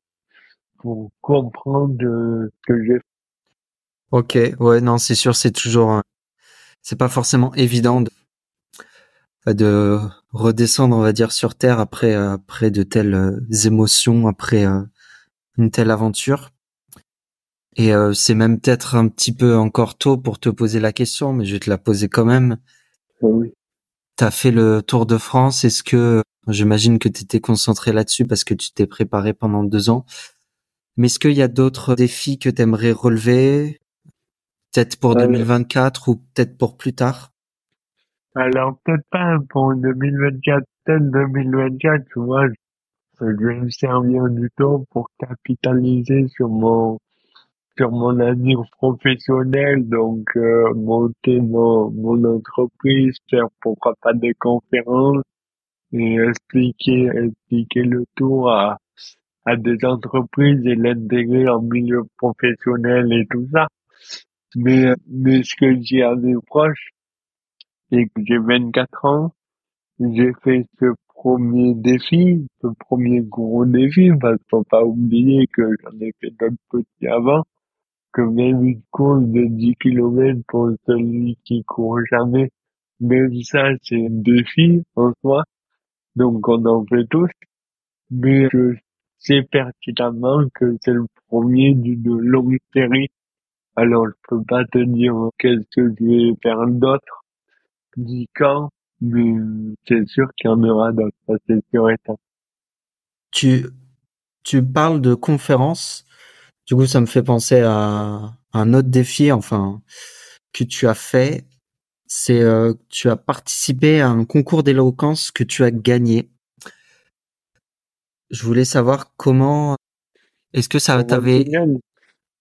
pour comprendre euh, ce que j'ai Ok, ouais, non, c'est sûr, c'est toujours, euh, c'est pas forcément évident de, de redescendre, on va dire, sur Terre après après de telles euh, émotions, après euh, une telle aventure. Et euh, c'est même peut-être un petit peu encore tôt pour te poser la question, mais je vais te la poser quand même. Oui. T'as fait le Tour de France. Est-ce que j'imagine que tu étais concentré là-dessus parce que tu t'es préparé pendant deux ans. Mais est-ce qu'il y a d'autres défis que t'aimerais relever, peut-être pour Euh, 2024 ou peut-être pour plus tard? Alors, peut-être pas pour 2024, peut-être 2024, tu vois, je je vais me servir du temps pour capitaliser sur mon, sur mon avenir professionnel, donc euh, monter mon, mon entreprise, faire pourquoi pas des conférences et expliquer, expliquer le tour à, à des entreprises et l'intégrer en milieu professionnel et tout ça. Mais, mais ce que j'ai à mes proches, c'est que j'ai 24 ans, j'ai fait ce premier défi, ce premier gros défi, parce qu'il faut pas oublier que j'en ai fait d'autres petits avant, que même une course de 10 kilomètres pour celui qui court jamais, même ça, c'est un défi en soi, donc on en fait tous, mais je sais pertinemment que c'est le premier d'une longue série, alors je peux pas te dire qu'est-ce que je vais faire d'autre, ni quand, mais c'est sûr qu'il y en aura d'autres, ça c'est sûr et certain. Tu tu parles de conférences. Du coup, ça me fait penser à un autre défi, enfin que tu as fait. C'est euh, tu as participé à un concours d'éloquence que tu as gagné. Je voulais savoir comment. Est-ce que ça t'avait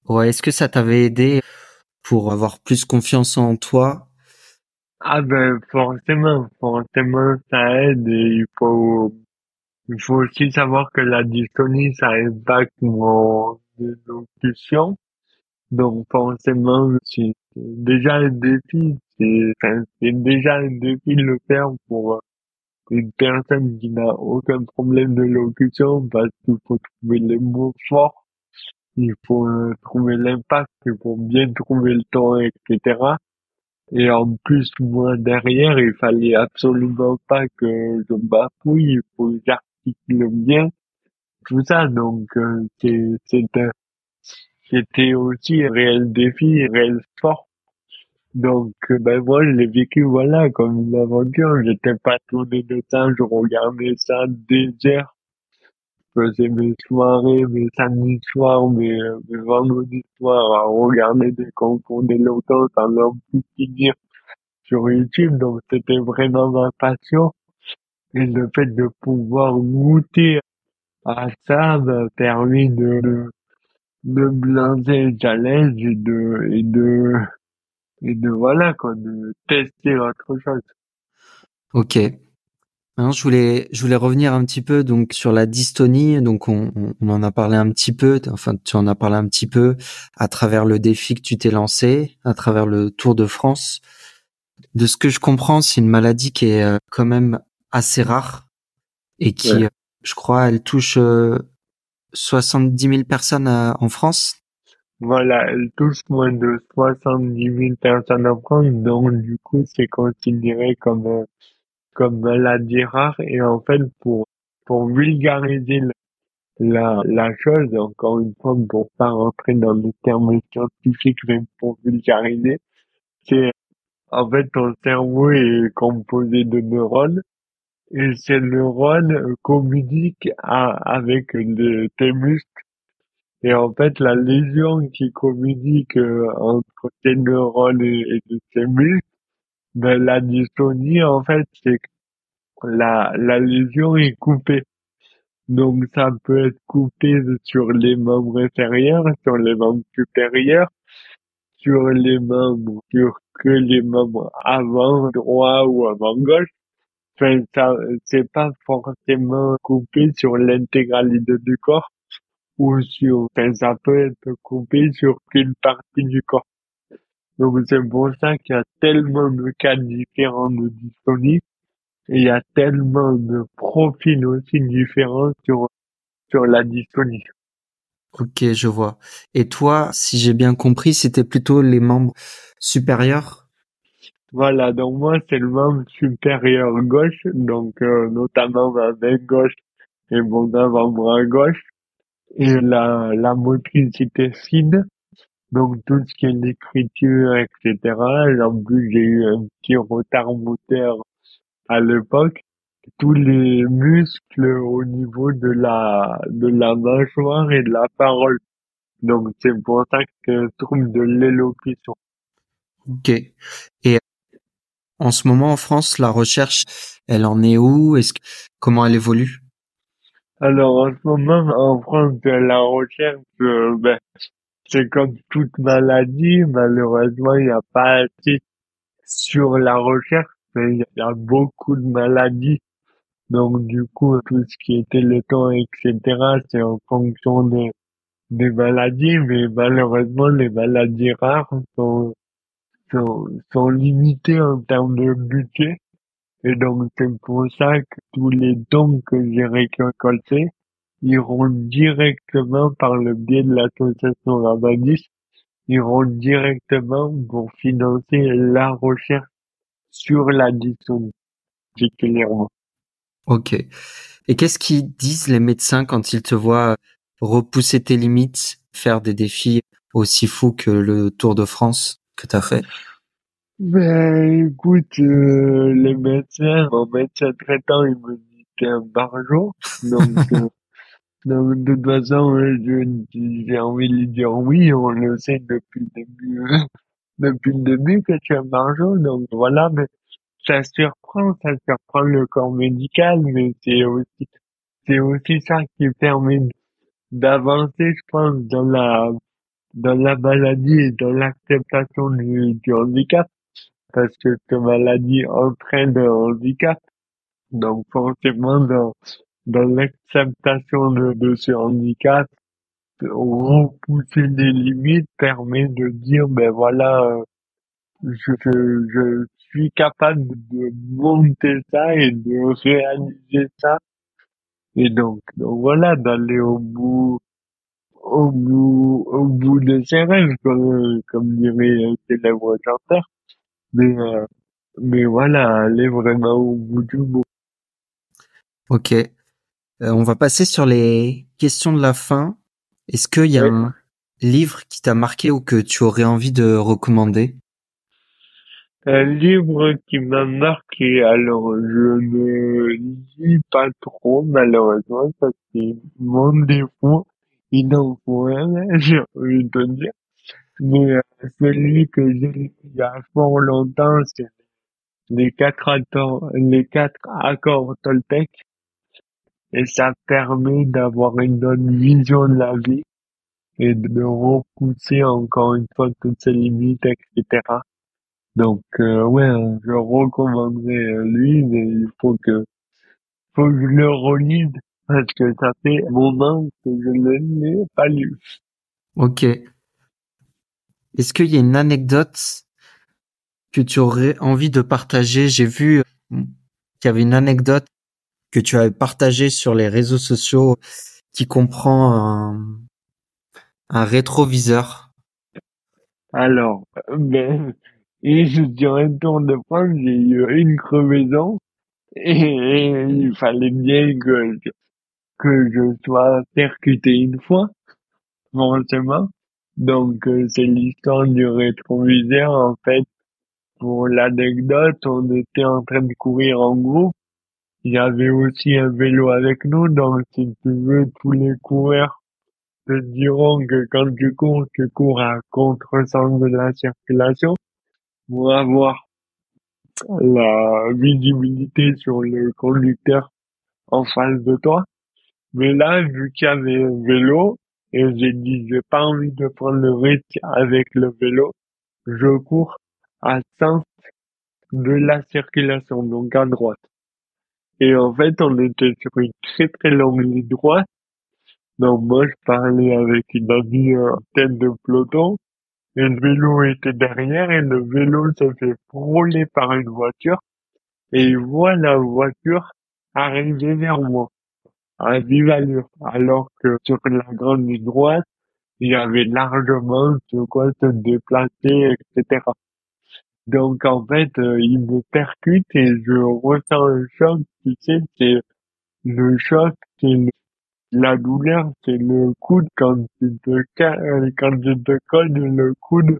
Ouais, est-ce que ça t'avait aidé pour avoir plus confiance en toi? Ah ben forcément, forcément ça aide et il faut il faut aussi savoir que la dystonie ça impacte mon élocution. Donc forcément c'est déjà un défi, c'est déjà un défi de le faire pour une personne qui n'a aucun problème de locution parce qu'il faut trouver les mots forts, il faut euh, trouver l'impact, il faut bien trouver le ton, etc. Et en plus, moi, derrière, il fallait absolument pas que je bafouille, il faut que j'articule bien, tout ça. Donc, euh, un- c'était aussi un réel défi, un réel sport. Donc, euh, ben, moi, je l'ai vécu, voilà, comme une aventure. J'étais pas tourné de ça, je regardais ça des heures. Je faisais mes soirées, mes samedis soirs, mes, mes vendredis soirs à regarder des concours d'éloquence à leur plus finir sur YouTube, donc c'était vraiment ma passion. Et le fait de pouvoir goûter à ça m'a permis de, de, de me lancer le challenge et de, et de, et de voilà, quoi, de tester autre chose. Ok. Hein, je voulais, je voulais revenir un petit peu donc sur la dystonie. Donc on, on- on en a parlé un petit peu. Enfin, tu en as parlé un petit peu à travers le défi que tu t'es lancé, à travers le Tour de France. De ce que je comprends, c'est une maladie qui est euh, quand même assez rare et qui, Ouais. euh, je crois, elle touche euh, 70 000 personnes euh, en France Voilà, elle touche moins de 70 000 personnes en France, donc du coup, c'est considéré comme euh, comme maladie rare. Et en fait, pour pour vulgariser la la chose, encore une fois, pour pas rentrer dans les termes scientifiques, mais pour vulgariser, c'est en fait ton cerveau est composé de neurones et ces neurones communiquent avec les, tes muscles. Et en fait, la lésion qui communique euh, entre tes neurones et, et tes muscles, ben, la dystonie, en fait, c'est que la, la lésion est coupée. Donc, ça peut être coupé sur les membres inférieurs, sur les membres supérieurs, sur les membres, sur que les membres avant droit ou avant gauche. Enfin, ça, c'est pas forcément coupé sur l'intégralité du corps ou sur, enfin, ça peut être coupé sur une partie du corps. Donc, c'est pour ça qu'il y a tellement de cas différents de dystonie et il y a tellement de profils aussi différents sur, sur la dystonie. Ok, je vois. Et toi, si j'ai bien compris, c'était plutôt les membres supérieurs? Voilà, donc moi, c'est le membre supérieur gauche, donc euh, notamment ma main gauche et mon avant-bras gauche, et la, la motricité fine, donc tout ce qui est l'écriture, etc. Et en plus, j'ai eu un petit retard moteur à l'époque. Tous les muscles au niveau de la de la mâchoire et de la parole. Donc c'est pour ça que trouble de l'élocution. Ok. Et en ce moment en France, la recherche, elle en est où? Est-ce que, comment elle évolue? Alors en ce moment en France, la recherche, euh, ben, c'est comme toute maladie, malheureusement il n'y a pas assez sur la recherche. Il y a beaucoup de maladies donc du coup, tout ce qui était le temps, etc., c'est en fonction des, des maladies, mais malheureusement, les maladies rares sont, sont, sont limitées en termes de budget. Et donc c'est pour ça que tous les dons que j'ai récoltés iront directement par le biais de l'association Rabadis, iront directement pour financer la recherche sur l'addiction particulièrement. Ok. Et qu'est-ce qu'ils disent les médecins quand ils te voient repousser tes limites, faire des défis aussi fous que le Tour de France que tu as fait? Ben écoute, euh, les médecins, mon médecin traitant, il me dit t'es un barjo. Donc, euh, donc de toute façon, j'ai envie de lui dire oui, on le sait depuis le début, depuis le début que tu es un barjo. Donc voilà, mais ça surprend, ça surprend le corps médical, mais c'est aussi, c'est aussi ça qui permet d'avancer, je pense, dans la, dans la maladie et dans l'acceptation du, handicap, parce que cette maladie entraîne un handicap. Donc forcément, dans, dans l'acceptation de, de ce handicap, repousser les limites permet de dire, ben voilà, euh, je, je, suis capable de monter ça et de réaliser ça. Et donc, donc voilà, d'aller au bout, au bout, au bout de ses rêves, comme, comme dirait un célèbre chanteur. Mais, euh, mais voilà, aller vraiment au bout du bout. Ok. Euh, on va passer sur les questions de la fin. Est-ce qu'il y a un livre qui t'a marqué ou que tu aurais envie de recommander? Un livre qui m'a marqué, alors je ne lis pas trop malheureusement, ça c'est mon défaut, il en faut un, j'ai envie de dire. Mais euh, celui que j'ai lu il y a fort longtemps, c'est les quatre accords, les quatre accords Toltec. Et ça permet d'avoir une bonne vision de la vie et de repousser encore une fois toutes ces limites, etc. Donc euh, ouais, je recommanderais euh, lui, mais il faut que faut que je le relise parce que ça fait un moment que je ne l'ai pas lu. Ok. Est-ce qu'il y a une anecdote que tu aurais envie de partager? J'ai vu qu'il y avait une anecdote que tu avais partagée sur les réseaux sociaux qui comprend un, un rétroviseur. Alors, ben, et sur un Tour de France, j'ai eu une crevaison et, il fallait bien que, que je sois percuté une fois, forcément. Donc, euh, c'est l'histoire du rétroviseur. En fait, pour l'anecdote, on était en train de courir en groupe. Il y avait aussi un vélo avec nous, donc si tu veux, tous les coureurs te diront que quand tu cours, tu cours à contre-sens de la circulation pour avoir la visibilité sur le conducteur en face de toi. Mais là, vu qu'il y avait un vélo, et j'ai dit, j'ai pas envie de prendre le risque avec le vélo, je cours à sens de la circulation, donc à droite. Et en fait, on était sur une très très longue ligne droite. Donc moi, je parlais avec une amie en tête de peloton, et le vélo était derrière, et le vélo s'est fait frôler par une voiture, et il voit la voiture arriver vers moi à vive allure, alors que sur la grande ligne droite, il y avait largement de quoi se déplacer, etc. Donc en fait, euh, il me percute et je ressens un choc, tu sais, c'est le choc, c'est la douleur, c'est le coude quand tu te euh, quand tu te le coude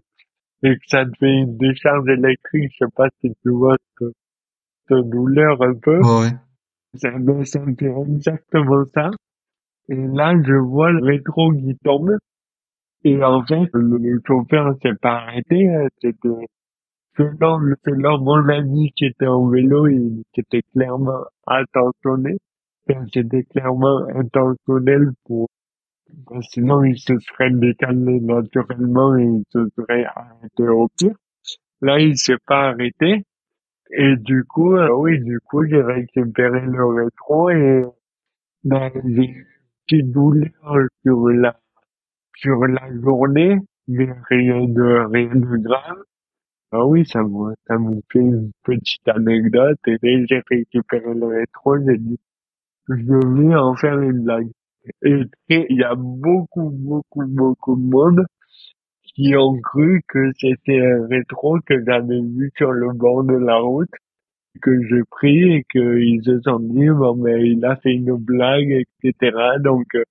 et que ça te fait une décharge électrique, je sais pas si tu vois cette, douleur un peu. Ouais. Ça me exactement ça. Et là, je vois le rétro qui tombe. Et en fait, le, chauffeur s'est pas arrêté. Hein. C'était selon, selon mon ami qui était en vélo, il était clairement attentionné. C'était clairement intentionnel pour, sinon il se serait décalé naturellement et il se serait arrêté au pire. Là, il s'est pas arrêté. Et du coup, euh, oui, du coup, j'ai récupéré le rétro et ben, j'ai une petite douleur sur la, sur la journée, mais rien de, rien de grave. Ah oui, ça me, ça me fait une petite anecdote et dès que j'ai récupéré le rétro, j'ai dit, je vais en faire une blague. Et il y a beaucoup, beaucoup, beaucoup de monde qui ont cru que c'était un rétro que j'avais vu sur le bord de la route que j'ai pris et qu'ils se sont dit, bon, mais il a fait une blague, etc. Donc, euh,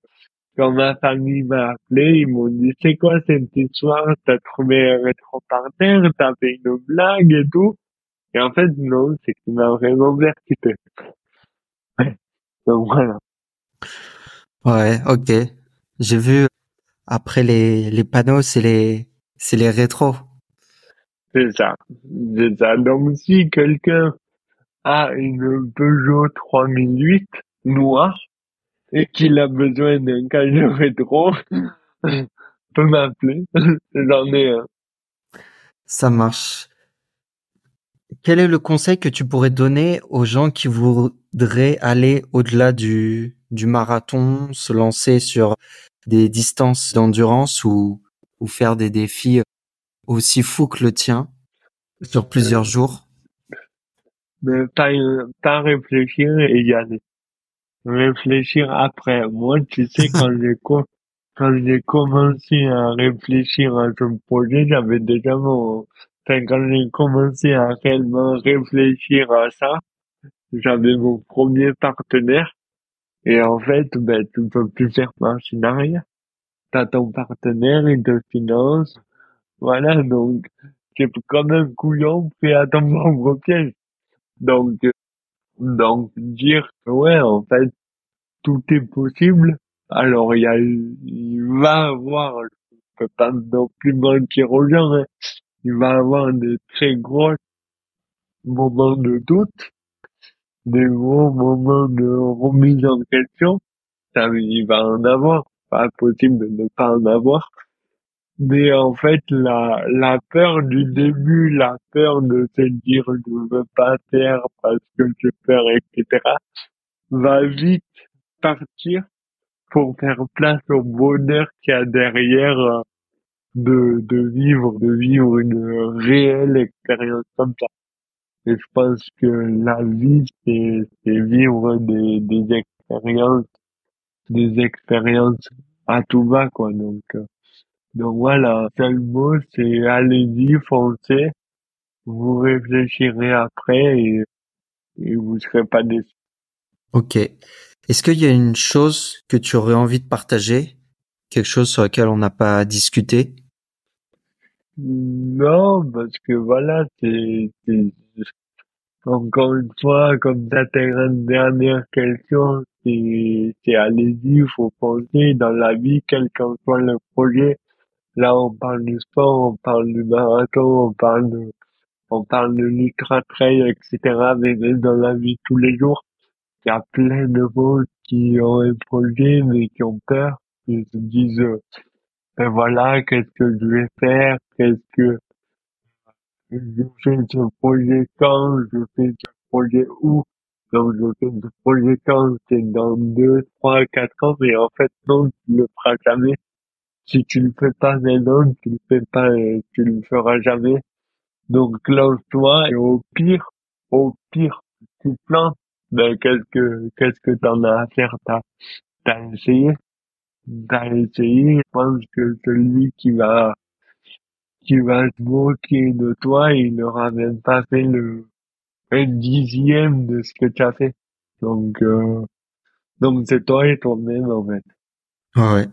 quand ma famille m'a appelé, ils m'ont dit, c'est quoi cette histoire? T'as trouvé un rétro par terre? T'as fait une blague et tout? Et en fait, non, c'est qu'il m'a vraiment percuté. Donc voilà. Ouais, ok. J'ai vu, après les, les panneaux, c'est les, c'est les rétros. C'est ça. C'est ça. Donc si quelqu'un a une Peugeot 3008 noire et qu'il a besoin d'un camion rétro, peut m'appeler. J'en ai un. Ça marche. Quel est le conseil que tu pourrais donner aux gens qui voudraient aller au-delà du, du marathon, se lancer sur des distances d'endurance ou, ou faire des défis aussi fous que le tien sur plusieurs Euh, jours? Pas, pas réfléchir et y aller. Réfléchir après. Moi, tu sais, quand j'ai quand j'ai commencé à réfléchir à ce projet, j'avais déjà mon, enfin, quand j'ai commencé à réellement réfléchir à ça, j'avais mon premier partenaire. Et en fait, ben, tu peux plus faire machine arrière. T'as ton partenaire, il te finance. Voilà, donc, c'est comme un couillon pris à ton propre piège. Donc, donc, dire que ouais, en fait, tout est possible. Alors, il y a, il va avoir, je peux pas non plus mentir aux gens, hein, il va avoir des très gros moments de doute, des gros moments de remise en question. Ça, il va en avoir. Pas possible de ne pas en avoir. Mais en fait, la, la peur du début, la peur de se dire je veux pas faire parce que j'ai peur, etc., va vite partir pour faire place au bonheur qu'il y a derrière euh, de, de vivre, de vivre une réelle expérience comme ça. Et je pense que la vie, c'est, c'est vivre des, des expériences des expériences à tout va, quoi. Donc, euh, donc voilà, seul mot, c'est allez-y, foncez. Vous réfléchirez après et, et vous serez pas déçus. Ok. Est-ce qu'il y a une chose que tu aurais envie de partager? Quelque chose sur laquelle on n'a pas discuté? Non, parce que voilà, c'est, encore une fois, comme ça t'es une dernière question, c'est, c'est allez-y, il faut penser dans la vie, quel qu'en soit le projet. Là, on parle du sport, on parle du marathon, on parle de, on parle de l'ultra trail, etc. Mais même dans la vie tous les jours, il y a plein de monde qui ont un projet, mais qui ont peur, qui se disent, euh, ben voilà, qu'est-ce que je vais faire, qu'est-ce que, je fais ce projet quand, je fais ce projet où? Donc, je fais ce projet quand, c'est dans deux, trois, quatre ans, mais en fait, non, tu le feras jamais. Si tu le fais pas maintenant, tu le fais pas, euh, tu le feras jamais. Donc, lance-toi, et au pire, au pire, tu plantes, ben, qu'est-ce que, qu'est-ce que t'en as à faire, t'as, t'as essayé? T'as essayé, je pense que celui qui va, qui va se moquer de toi, il n'aura même pas fait le un dixième de ce que tu as fait. Donc, euh, donc c'est toi et toi-même en fait. Ouais,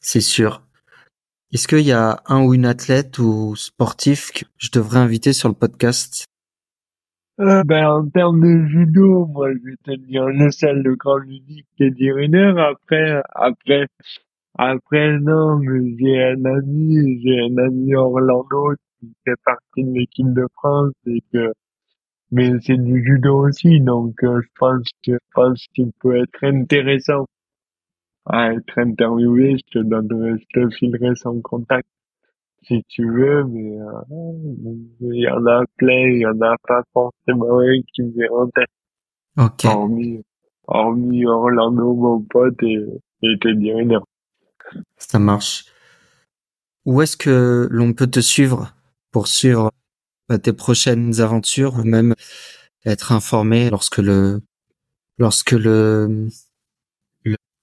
c'est sûr. Est-ce qu'il y a un ou une athlète ou sportif que je devrais inviter sur le podcast? Euh, ben, en termes de judo, moi, je vais te dire le seul, le grand, unique, Teddy Riner. Après, après, après, non, mais j'ai un ami, j'ai un ami Orlando qui fait partie de l'équipe de France et que, mais c'est du judo aussi, donc euh, je pense je pense qu'il peut être intéressant à être interviewé. Je te donnerai, je te filerai son contact si tu veux, mais euh, il y en a plein, il y en a pas forcément un qui me vient en tête. Ok. Hormis, hormis Orlando, mon pote, et, et Teddy Riner. Ça marche. Où est-ce que l'on peut te suivre pour suivre bah, tes prochaines aventures ou même être informé lorsque le lorsque le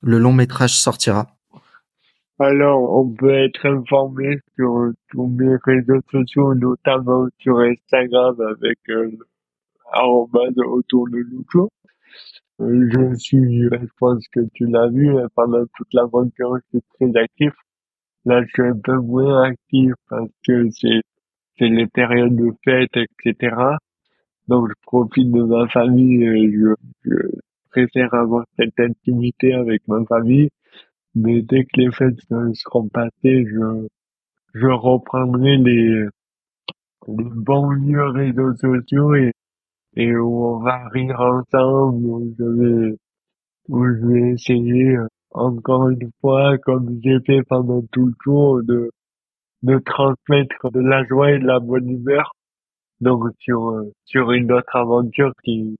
le, long métrage sortira Alors, on peut être informé sur tous mes réseaux sociaux, notamment sur Instagram avec euh, autour de Lucho. Euh, je suis, je pense que tu l'as vu, euh, pendant toute l'aventure, je suis très actif. Là, je suis un peu moins actif parce que c'est, les périodes de fête, etc. Donc, je profite de ma famille et je, je préfère avoir cette intimité avec ma famille. Mais dès que les fêtes euh, seront passées, je, je reprendrai les, les bons vieux réseaux sociaux et, et où on va rire ensemble, où je vais, où je vais essayer euh, encore une fois, comme j'ai fait pendant tout le tour, de, de transmettre de la joie et de la bonne humeur. Donc sur, euh, sur une autre aventure qui,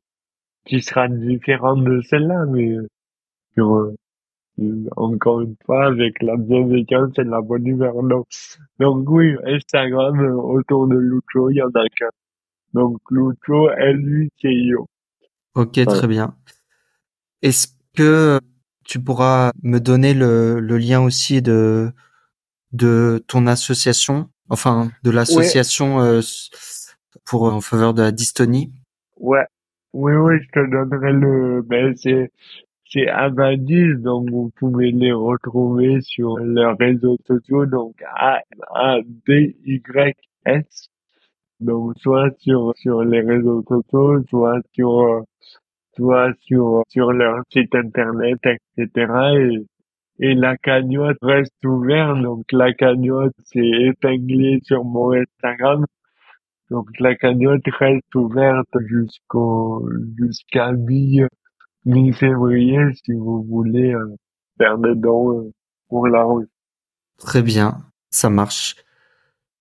qui sera différente de celle-là, mais sur, euh, encore une fois, avec la bienveillance et la bonne humeur. Donc, donc oui, Instagram euh, autour de Lucho, il y en a qu'un. Donc Lucho, L-U-C-I-O. Ok, très bien. Est-ce que tu pourras me donner le, le lien aussi de de ton association, enfin de l'association euh, pour en faveur de la dystonie? Ouais. Oui, oui, je te donnerai le, ben, c'est, c'est Avadis, donc vous pouvez les retrouver sur leurs réseaux sociaux, donc A, A, D, Y, S. Donc, soit sur, sur les réseaux sociaux, soit sur, soit sur, sur leur site internet, etc. Et, et la cagnotte reste ouverte, donc la cagnotte c'est épinglé sur mon Instagram. Donc la cagnotte reste ouverte jusqu'au jusqu'à mi mi-février si vous voulez euh, faire des dons euh, pour la rue. Très bien, ça marche.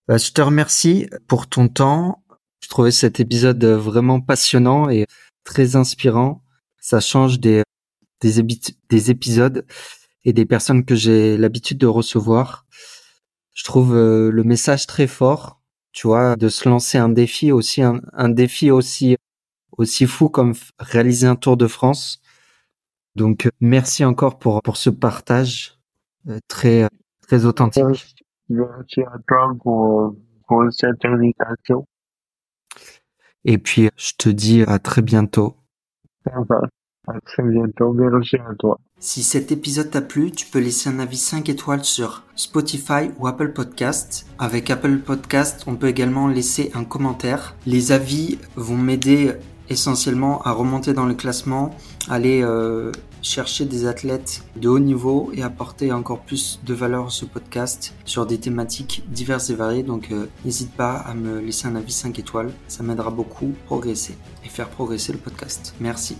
Bah, je te remercie pour ton temps. Je trouvais cet épisode vraiment passionnant et très inspirant. Ça change des des, des épisodes et des personnes que j'ai l'habitude de recevoir. Je trouve euh, le message très fort, tu vois, de se lancer un défi aussi, un, un défi aussi aussi fou comme réaliser un Tour de France. Donc merci encore pour pour ce partage très très authentique. Merci à toi pour pour cette invitation. Et puis je te dis à très bientôt. Ça va. À très bientôt. Merci à toi. Si cet épisode t'a plu, tu peux laisser un avis 5 étoiles sur Spotify ou Apple Podcast. Avec Apple Podcast, on peut également laisser un commentaire. Les avis vont m'aider essentiellement à remonter dans le classement, aller euh, chercher des athlètes de haut niveau et apporter encore plus de valeur à ce podcast sur des thématiques diverses et variées. Donc euh, n'hésite pas à me laisser un avis 5 étoiles, ça m'aidera beaucoup à progresser et faire progresser le podcast. Merci.